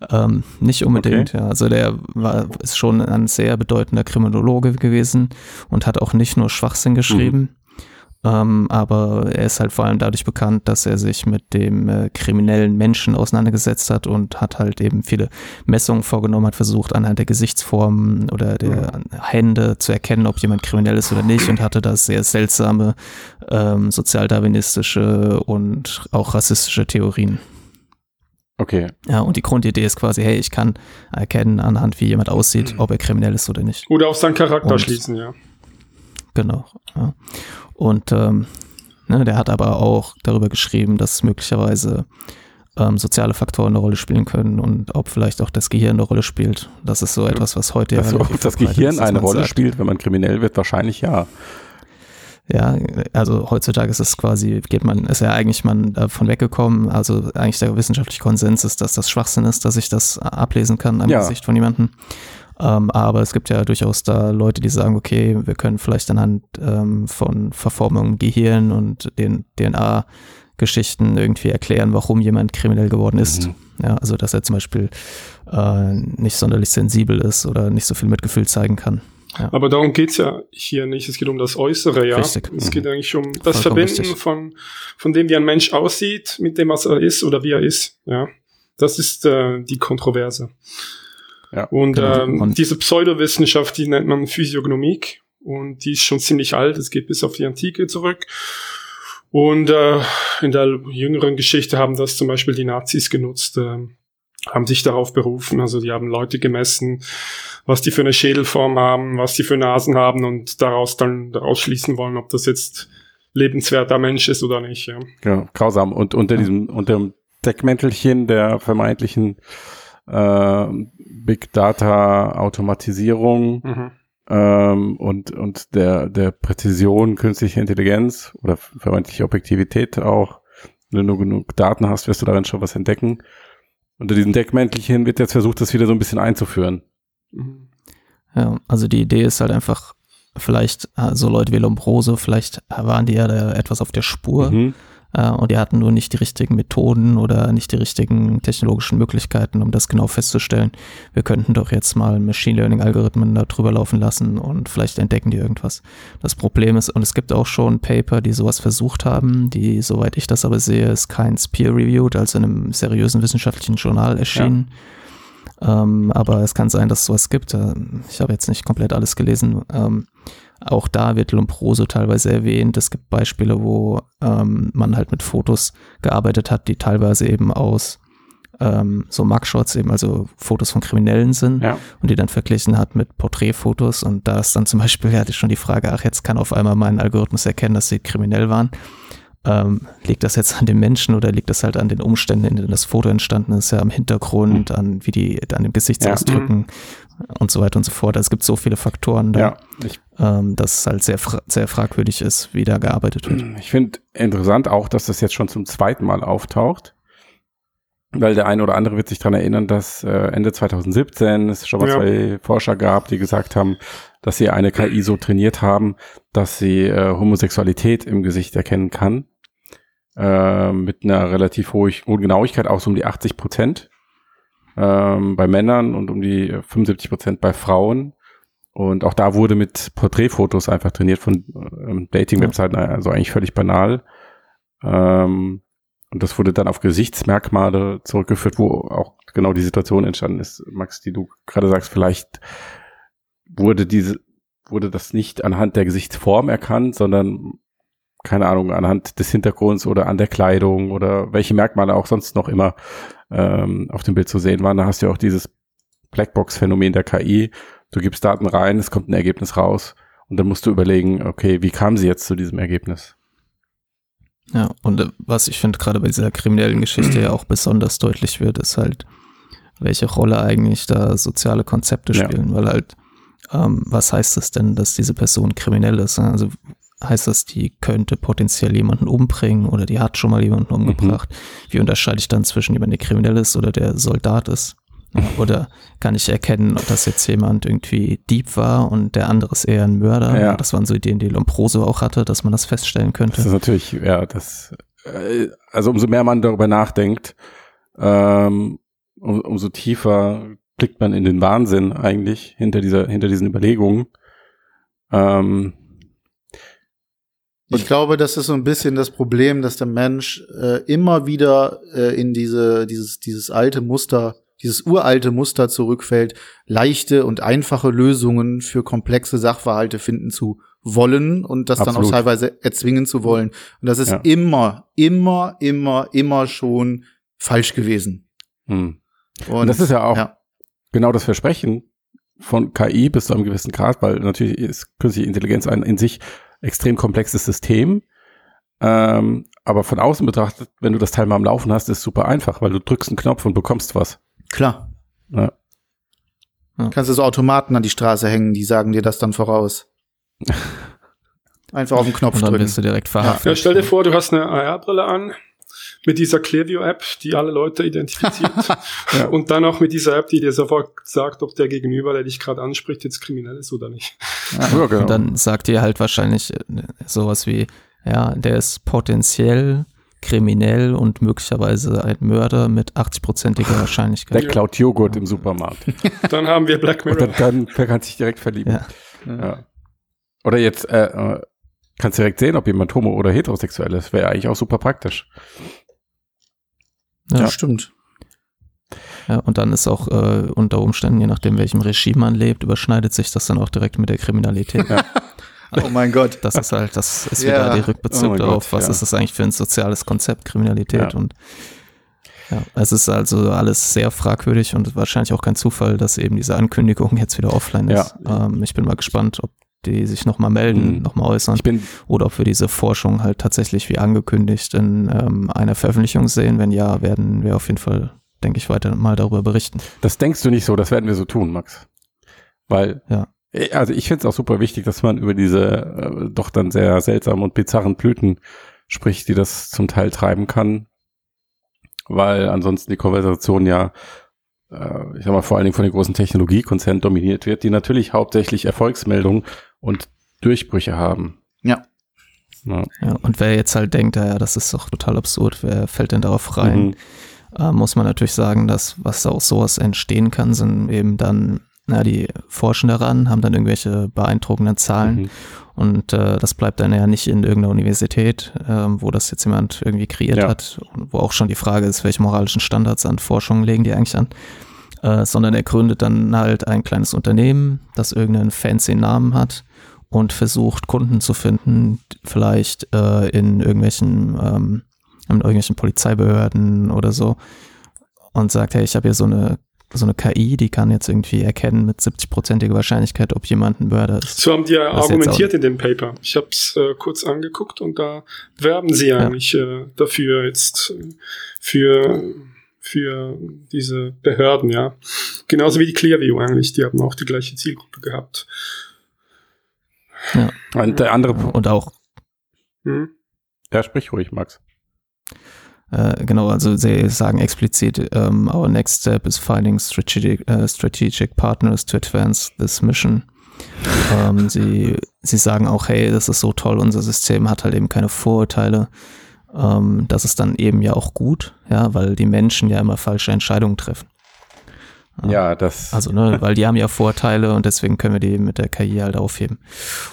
Ähm, nicht unbedingt, ja. Also der war, ist schon ein sehr bedeutender Kriminologe gewesen und hat auch nicht nur Schwachsinn geschrieben. Ähm, aber er ist halt vor allem dadurch bekannt, dass er sich mit dem äh, kriminellen Menschen auseinandergesetzt hat und hat halt eben viele Messungen vorgenommen, hat versucht anhand der Gesichtsformen oder der Hände zu erkennen, ob jemand kriminell ist oder nicht und hatte da sehr seltsame ähm, sozialdarwinistische und auch rassistische Theorien. Okay. Ja, und die Grundidee ist quasi, hey, ich kann erkennen anhand, wie jemand aussieht, ob er kriminell ist oder nicht. Oder auf seinen Charakter Und- schließen, ja. Genau. Ja. Und ähm, ne, der hat aber auch darüber geschrieben, dass möglicherweise ähm, soziale Faktoren eine Rolle spielen können und ob vielleicht auch das Gehirn eine Rolle spielt. Das ist so etwas, was heute Dass ja ob relativ das Gehirn ist, eine Rolle sagt, spielt, wenn man kriminell wird, wahrscheinlich ja. Ja, also heutzutage ist es quasi, geht man, ist ja eigentlich man davon weggekommen. Also eigentlich der wissenschaftliche Konsens ist, dass das Schwachsinn ist, dass ich das ablesen kann am Ja. Gesicht von jemandem. Ähm, aber es gibt ja durchaus da Leute, die sagen, okay, wir können vielleicht anhand ähm, von Verformungen im Gehirn und den DNA-Geschichten irgendwie erklären, warum jemand kriminell geworden ist. Mhm. Ja, also dass er zum Beispiel äh, nicht sonderlich sensibel ist oder nicht so viel Mitgefühl zeigen kann. Aber darum geht's ja hier nicht. Es geht um das Äußere, ja. Richtig. Es Mhm. geht eigentlich um das Vollkommen Verbinden richtig. von, von dem, wie ein Mensch aussieht, mit dem, was er ist oder wie er ist, ja. Das ist äh, die Kontroverse. Ja, und genau. ähm, Und- diese Pseudowissenschaft, die nennt man Physiognomik und die ist schon ziemlich alt. Es geht bis auf die Antike zurück. Und äh, in der jüngeren Geschichte haben das zum Beispiel die Nazis genutzt, ähm, haben sich darauf berufen. Also die haben Leute gemessen, was die für eine Schädelform haben, was die für Nasen haben und daraus dann daraus schließen wollen, ob das jetzt lebenswerter Mensch ist oder nicht. Ja. Genau, grausam. Und unter diesem, unter dem Deckmäntelchen der vermeintlichen äh, Big Data Automatisierung Mhm. ähm, und, und der, der Präzision künstlicher Intelligenz oder vermeintliche Objektivität auch, wenn du genug Daten hast, wirst du darin schon was entdecken. Unter diesem Deckmäntelchen wird jetzt versucht, das wieder so ein bisschen einzuführen. Mhm. Ja, also die Idee ist halt einfach, vielleicht äh, so Leute wie Lombroso, vielleicht waren die ja da etwas auf der Spur Mhm. Äh, und die hatten nur nicht die richtigen Methoden oder nicht die richtigen technologischen Möglichkeiten, um das genau festzustellen. Wir könnten doch jetzt mal Machine Learning Algorithmen da drüber laufen lassen und vielleicht entdecken die irgendwas. Das Problem ist, und es gibt auch schon Paper, die sowas versucht haben, die, soweit ich das aber sehe, ist keins peer-reviewed, also in einem seriösen wissenschaftlichen Journal erschienen. Ähm, aber es kann sein, dass es sowas gibt. Äh, Ich habe jetzt nicht komplett alles gelesen. Ähm, auch da wird Lombroso teilweise erwähnt. Es gibt Beispiele, wo ähm, man halt mit Fotos gearbeitet hat, die teilweise eben aus ähm, so Mugshots, eben also Fotos von Kriminellen sind Ja. und die dann verglichen hat mit Porträtfotos. Und da ist dann zum Beispiel, ja, hatte ich schon die Frage, ach, jetzt kann auf einmal mein Algorithmus erkennen, dass sie kriminell waren. Ähm, liegt das jetzt an den Menschen oder liegt das halt an den Umständen, in denen das Foto entstanden ist, ja, am Hintergrund, an wie die, an dem Gesichtsausdrücken und so weiter und so fort. Also es gibt so viele Faktoren da, Ja, ich, ähm, dass es halt sehr, fra sehr fragwürdig ist, wie da gearbeitet wird. ich finde interessant auch, dass das jetzt schon zum zweiten Mal auftaucht. weil der eine oder andere wird sich dran erinnern, dass äh, Ende 2017 es schon mal Ja. zwei Forscher gab, die gesagt haben, dass sie eine KI so trainiert haben, dass sie äh, Homosexualität im Gesicht erkennen kann. Äh, mit einer relativ hohen hohen Genauigkeit, auch so um die 80 Prozent ähm, bei Männern und um die 75 Prozent bei Frauen. Und auch da wurde mit Porträtfotos einfach trainiert von ähm, Dating-Webseiten, also eigentlich völlig banal. Ähm, und das wurde dann auf Gesichtsmerkmale zurückgeführt, wo auch genau die Situation entstanden ist, Max, die du gerade sagst, vielleicht wurde diese, wurde das nicht anhand der Gesichtsform erkannt, sondern keine Ahnung, anhand des Hintergrunds oder an der Kleidung oder welche Merkmale auch sonst noch immer ähm, auf dem Bild zu sehen waren. Da hast du ja auch dieses Blackbox-Phänomen der KI. Du gibst Daten rein, es kommt ein Ergebnis raus und dann musst du überlegen, okay, wie kam sie jetzt zu diesem Ergebnis? Ja, und äh, was ich finde, gerade bei dieser kriminellen Geschichte ja auch besonders deutlich wird, ist halt, welche Rolle eigentlich da soziale Konzepte Ja. spielen, weil halt, ähm, was heißt das denn, dass diese Person kriminell ist? ne? Also heißt das, die könnte potenziell jemanden umbringen oder die hat schon mal jemanden umgebracht? Wie unterscheide ich dann zwischen jemand, der kriminell ist oder der Soldat ist? Ja, Oder kann ich erkennen, ob das jetzt jemand irgendwie Dieb war und der andere ist eher ein Mörder? Ja. Das waren so Ideen, die Lombroso auch hatte, dass man das feststellen könnte. Das ist natürlich, ja, das, äh, also umso mehr man darüber nachdenkt, ähm, um, umso tiefer blickt man in den Wahnsinn eigentlich hinter dieser, hinter diesen Überlegungen. Ähm, Ich glaube, das ist so ein bisschen das Problem, dass der Mensch äh, immer wieder äh, in diese, dieses, dieses alte Muster, dieses uralte Muster zurückfällt, leichte und einfache Lösungen für komplexe Sachverhalte finden zu wollen und das dann auch Absolut. teilweise erzwingen zu wollen. Und das ist Ja. immer, immer, immer, immer schon falsch gewesen. hm. Und das ist ja auch ja. genau das Versprechen von KI bis zu einem gewissen Grad, weil natürlich ist künstliche Intelligenz ein in sich extrem komplexes System. Ähm, aber von außen betrachtet, wenn du das Teil mal am Laufen hast, ist es super einfach, weil du drückst einen Knopf und bekommst was. Klar. Ja. Ja. Kannst du so Automaten an die Straße hängen, die sagen dir das dann voraus. Einfach auf den Knopf Und dann drücken. wirst du direkt verhaftet. Ja, stell dir vor, du hast eine AR-Brille an mit dieser Clearview-App, die alle Leute identifiziert. Ja. Und dann auch mit dieser App, die dir sofort sagt, ob der Gegenüber, der dich gerade anspricht, jetzt kriminell ist oder nicht. Ja, genau. Und dann sagt ihr halt wahrscheinlich äh, sowas wie, ja, der ist potenziell kriminell und möglicherweise ein Mörder mit 80-prozentiger Wahrscheinlichkeit. Der klaut Joghurt im Supermarkt. Dann haben wir Black Und Mirror. dann, dann kann sich direkt verlieben. Ja. Ja. Oder jetzt äh, äh, kannst direkt sehen, ob jemand homo oder heterosexuell ist. Wäre eigentlich auch super praktisch. Ja. Ja, stimmt. Ja, und dann ist auch äh, unter Umständen, je nachdem, welchem Regime man lebt, überschneidet sich das dann auch direkt mit der Kriminalität. Oh mein Gott. Das ist halt, das ist Ja. wieder die Rückbezug Oh darauf, was ja. ist das eigentlich für ein soziales Konzept, Kriminalität Ja. und ja, es ist also alles sehr fragwürdig und wahrscheinlich auch kein Zufall, dass eben diese Ankündigung jetzt wieder offline ist. Ähm, ich bin mal gespannt, ob die sich nochmal melden, Mhm. nochmal äußern Ich bin, oder ob wir diese Forschung halt tatsächlich wie angekündigt in ähm, einer Veröffentlichung sehen. Wenn ja, werden wir auf jeden Fall, denke ich, weiter mal darüber berichten. das denkst du nicht so, das werden wir so tun, Max. Weil, Ja. äh, also ich finde es auch super wichtig, dass man über diese äh, doch dann sehr seltsamen und bizarren Blüten spricht, die das zum Teil treiben kann. Weil ansonsten die Konversation ja, äh, ich sag mal, vor allen Dingen von den großen Technologiekonzernen dominiert wird, die natürlich hauptsächlich Erfolgsmeldungen und Durchbrüche haben. Ja. Ja. Ja, und wer jetzt halt denkt, ja, das ist doch total absurd, wer fällt denn darauf rein? Mhm. äh, muss man natürlich sagen, dass was aus sowas entstehen kann, sind eben dann, na, die forschen daran, haben dann irgendwelche beeindruckenden Zahlen Mhm. und äh, das bleibt dann ja nicht in irgendeiner Universität, ähm, wo das jetzt jemand irgendwie kreiert Ja. hat, und wo auch schon die Frage ist, welche moralischen Standards an Forschung legen die eigentlich an, äh, sondern er gründet dann halt ein kleines Unternehmen, das irgendeinen fancy Namen hat und versucht Kunden zu finden, vielleicht äh, in irgendwelchen ähm, in irgendwelchen Polizeibehörden oder so und sagt, hey, ich habe hier so eine so eine KI, die kann jetzt irgendwie erkennen mit 70-prozentiger Wahrscheinlichkeit, ob jemand ein Mörder ist. So haben die ja jetzt argumentiert in dem Paper. Ich habe es äh, kurz angeguckt und da werben sie eigentlich äh, dafür jetzt äh, für für diese Behörden, ja. Genauso wie die Clearview eigentlich, die haben auch die gleiche Zielgruppe gehabt. Und der andere, Und auch, Hm? ja, sprich ruhig, Max. Äh, genau, also sie sagen explizit, um, our next step is finding strategic, uh, strategic partners to advance this mission. ähm, sie, sie sagen auch, hey, das ist so toll, unser System hat halt eben keine Vorurteile. Ähm, das ist dann eben ja auch gut, ja, weil die Menschen ja immer falsche Entscheidungen treffen. Ja, das. Also, ne, weil die haben ja Vorteile und deswegen können wir die mit der KI halt aufheben.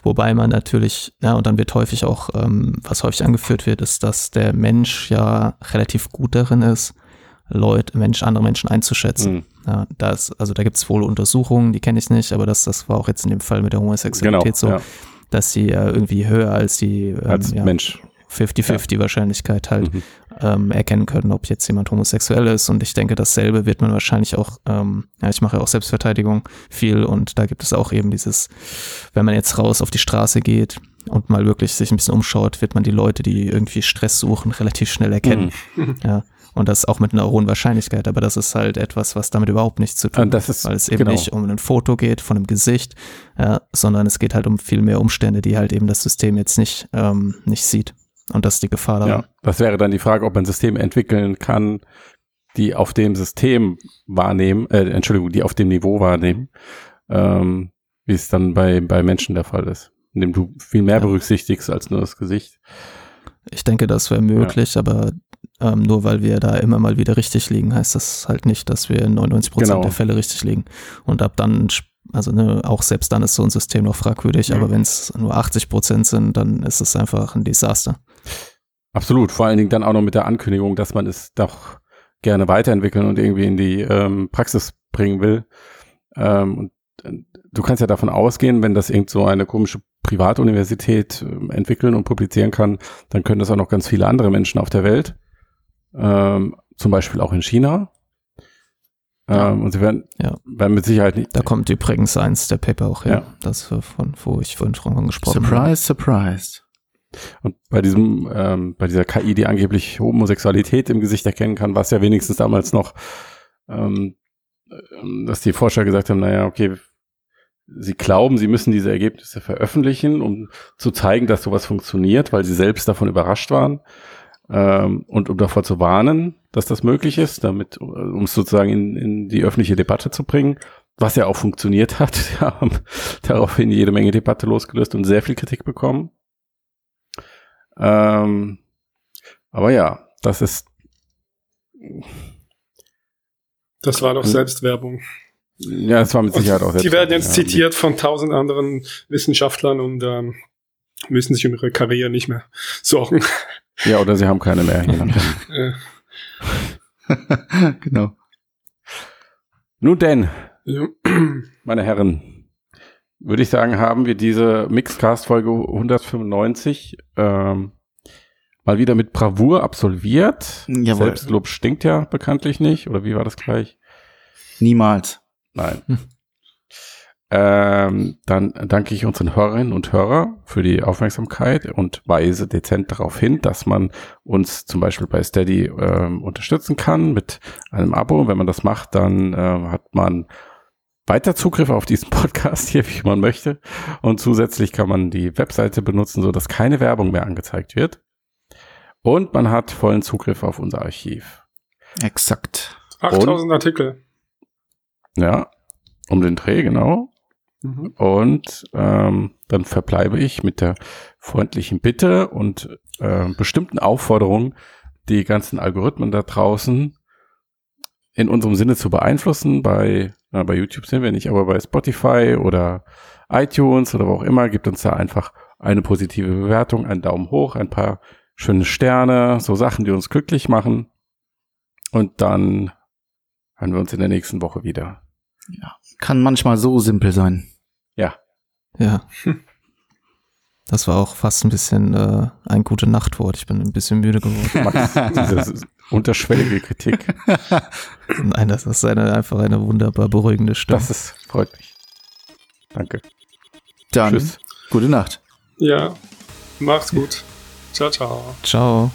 Wobei man natürlich, ja, und dann wird häufig auch, ähm, was häufig angeführt wird, ist, dass der Mensch ja relativ gut darin ist, Leute, Mensch, andere Menschen einzuschätzen. Mhm. Ja, das, also da gibt es wohl Untersuchungen, die kenne ich nicht, aber das, das war auch jetzt in dem Fall mit der Homosexualität genau, so, ja. dass sie ja irgendwie höher als die ähm, als ja, Mensch 50-50 ja. Wahrscheinlichkeit halt mhm. ähm, erkennen können, ob jetzt jemand homosexuell ist. Und ich denke, dasselbe wird man wahrscheinlich auch, ähm, ja, ich mache ja auch Selbstverteidigung viel und da gibt es auch eben dieses, wenn man jetzt raus auf die Straße geht und mal wirklich sich ein bisschen umschaut, wird man die Leute, die irgendwie Stress suchen, relativ schnell erkennen. Mhm. Ja. Und das auch mit einer hohen Wahrscheinlichkeit. Aber das ist halt etwas, was damit überhaupt nichts zu tun hat. Weil es eben genau. nicht um ein Foto geht von einem Gesicht, ja, sondern es geht halt um viel mehr Umstände, die halt eben das System jetzt nicht, ähm, nicht sieht. Und das ist die Gefahr daran. Ja, das wäre dann die Frage, ob man Systeme entwickeln kann, die auf dem System wahrnehmen, äh, Entschuldigung, die auf dem Niveau wahrnehmen, ähm, wie es dann bei, bei Menschen der Fall ist, indem du viel mehr ja. berücksichtigst als nur das Gesicht. Ich denke, das wäre möglich, ja. aber ähm, nur weil wir da immer mal wieder richtig liegen, heißt das halt nicht, dass wir in 99 Prozent genau. der Fälle richtig liegen. Und ab dann also ne, auch selbst dann ist so ein System noch fragwürdig, mhm. aber wenn es nur 80 Prozent sind, dann ist es einfach ein Desaster. Absolut, vor allen Dingen dann auch noch mit der Ankündigung, dass man es doch gerne weiterentwickeln und irgendwie in die ähm, Praxis bringen will. Ähm, und äh, du kannst ja davon ausgehen, wenn das irgend so eine komische Privatuniversität äh, entwickeln und publizieren kann, dann können das auch noch ganz viele andere Menschen auf der Welt, ähm, zum Beispiel auch in China. Ähm, und sie werden, ja. werden mit Sicherheit nicht. Da kommt übrigens eins der Paper auch her, ja. das von, wo ich vorhin schon gesprochen surprise, habe. Surprise, surprise. Und bei diesem, ähm, bei dieser KI, die angeblich Homosexualität im Gesicht erkennen kann, war es ja wenigstens damals noch, ähm, ähm, dass die Forscher gesagt haben, naja, okay, sie glauben, sie müssen diese Ergebnisse veröffentlichen, um zu zeigen, dass sowas funktioniert, weil sie selbst davon überrascht waren ähm, und um davor zu warnen, dass das möglich ist, damit, um es sozusagen in, in die öffentliche Debatte zu bringen, was ja auch funktioniert hat. Sie haben daraufhin jede Menge Debatte losgelöst und sehr viel Kritik bekommen. Ähm, aber ja, das ist. Das war doch Selbstwerbung. Ja, das war mit Sicherheit auch Die werden jetzt ja. zitiert von tausend anderen Wissenschaftlern und ähm, müssen sich um ihre Karriere nicht mehr sorgen. Ja, oder sie haben keine mehr. genau. Nun denn, ja. meine Herren, würde ich sagen, haben wir diese Mixcast-Folge 195 ähm, mal wieder mit Bravour absolviert. Jawohl. Selbstlob stinkt ja bekanntlich nicht, oder wie war das gleich? Niemals. Nein. Hm. Ähm, dann danke ich unseren Hörerinnen und Hörer für die Aufmerksamkeit und weise dezent darauf hin, dass man uns zum Beispiel bei Steady ähm, unterstützen kann mit einem Abo. Wenn man das macht, dann äh, hat man weiter Zugriff auf diesen Podcast hier, wie man möchte. Und zusätzlich kann man die Webseite benutzen, so dass keine Werbung mehr angezeigt wird. Und man hat vollen Zugriff auf unser Archiv. Exakt. 8000 Und, Artikel. Ja, um den Dreh, genau. Mhm. Und ähm, dann verbleibe ich mit der freundlichen Bitte und äh, bestimmten Aufforderung, die ganzen Algorithmen da draußen in unserem Sinne zu beeinflussen. Bei, na, bei YouTube sind wir nicht, aber bei Spotify oder iTunes oder wo auch immer, gibt uns da einfach eine positive Bewertung, einen Daumen hoch, ein paar schöne Sterne, so Sachen, die uns glücklich machen. Und dann hören wir uns in der nächsten Woche wieder. Ja, kann manchmal so simpel sein. Ja. Ja. Das war auch fast ein bisschen äh, ein gute Nachtwort. Ich bin ein bisschen müde geworden. Max, diese unterschwellige Kritik. Nein, das ist eine, einfach eine wunderbar beruhigende Stimme. Das ist, freut mich. Danke. Dann, Tschüss. gute Nacht. Ja, macht's gut. Ciao, ciao. Ciao.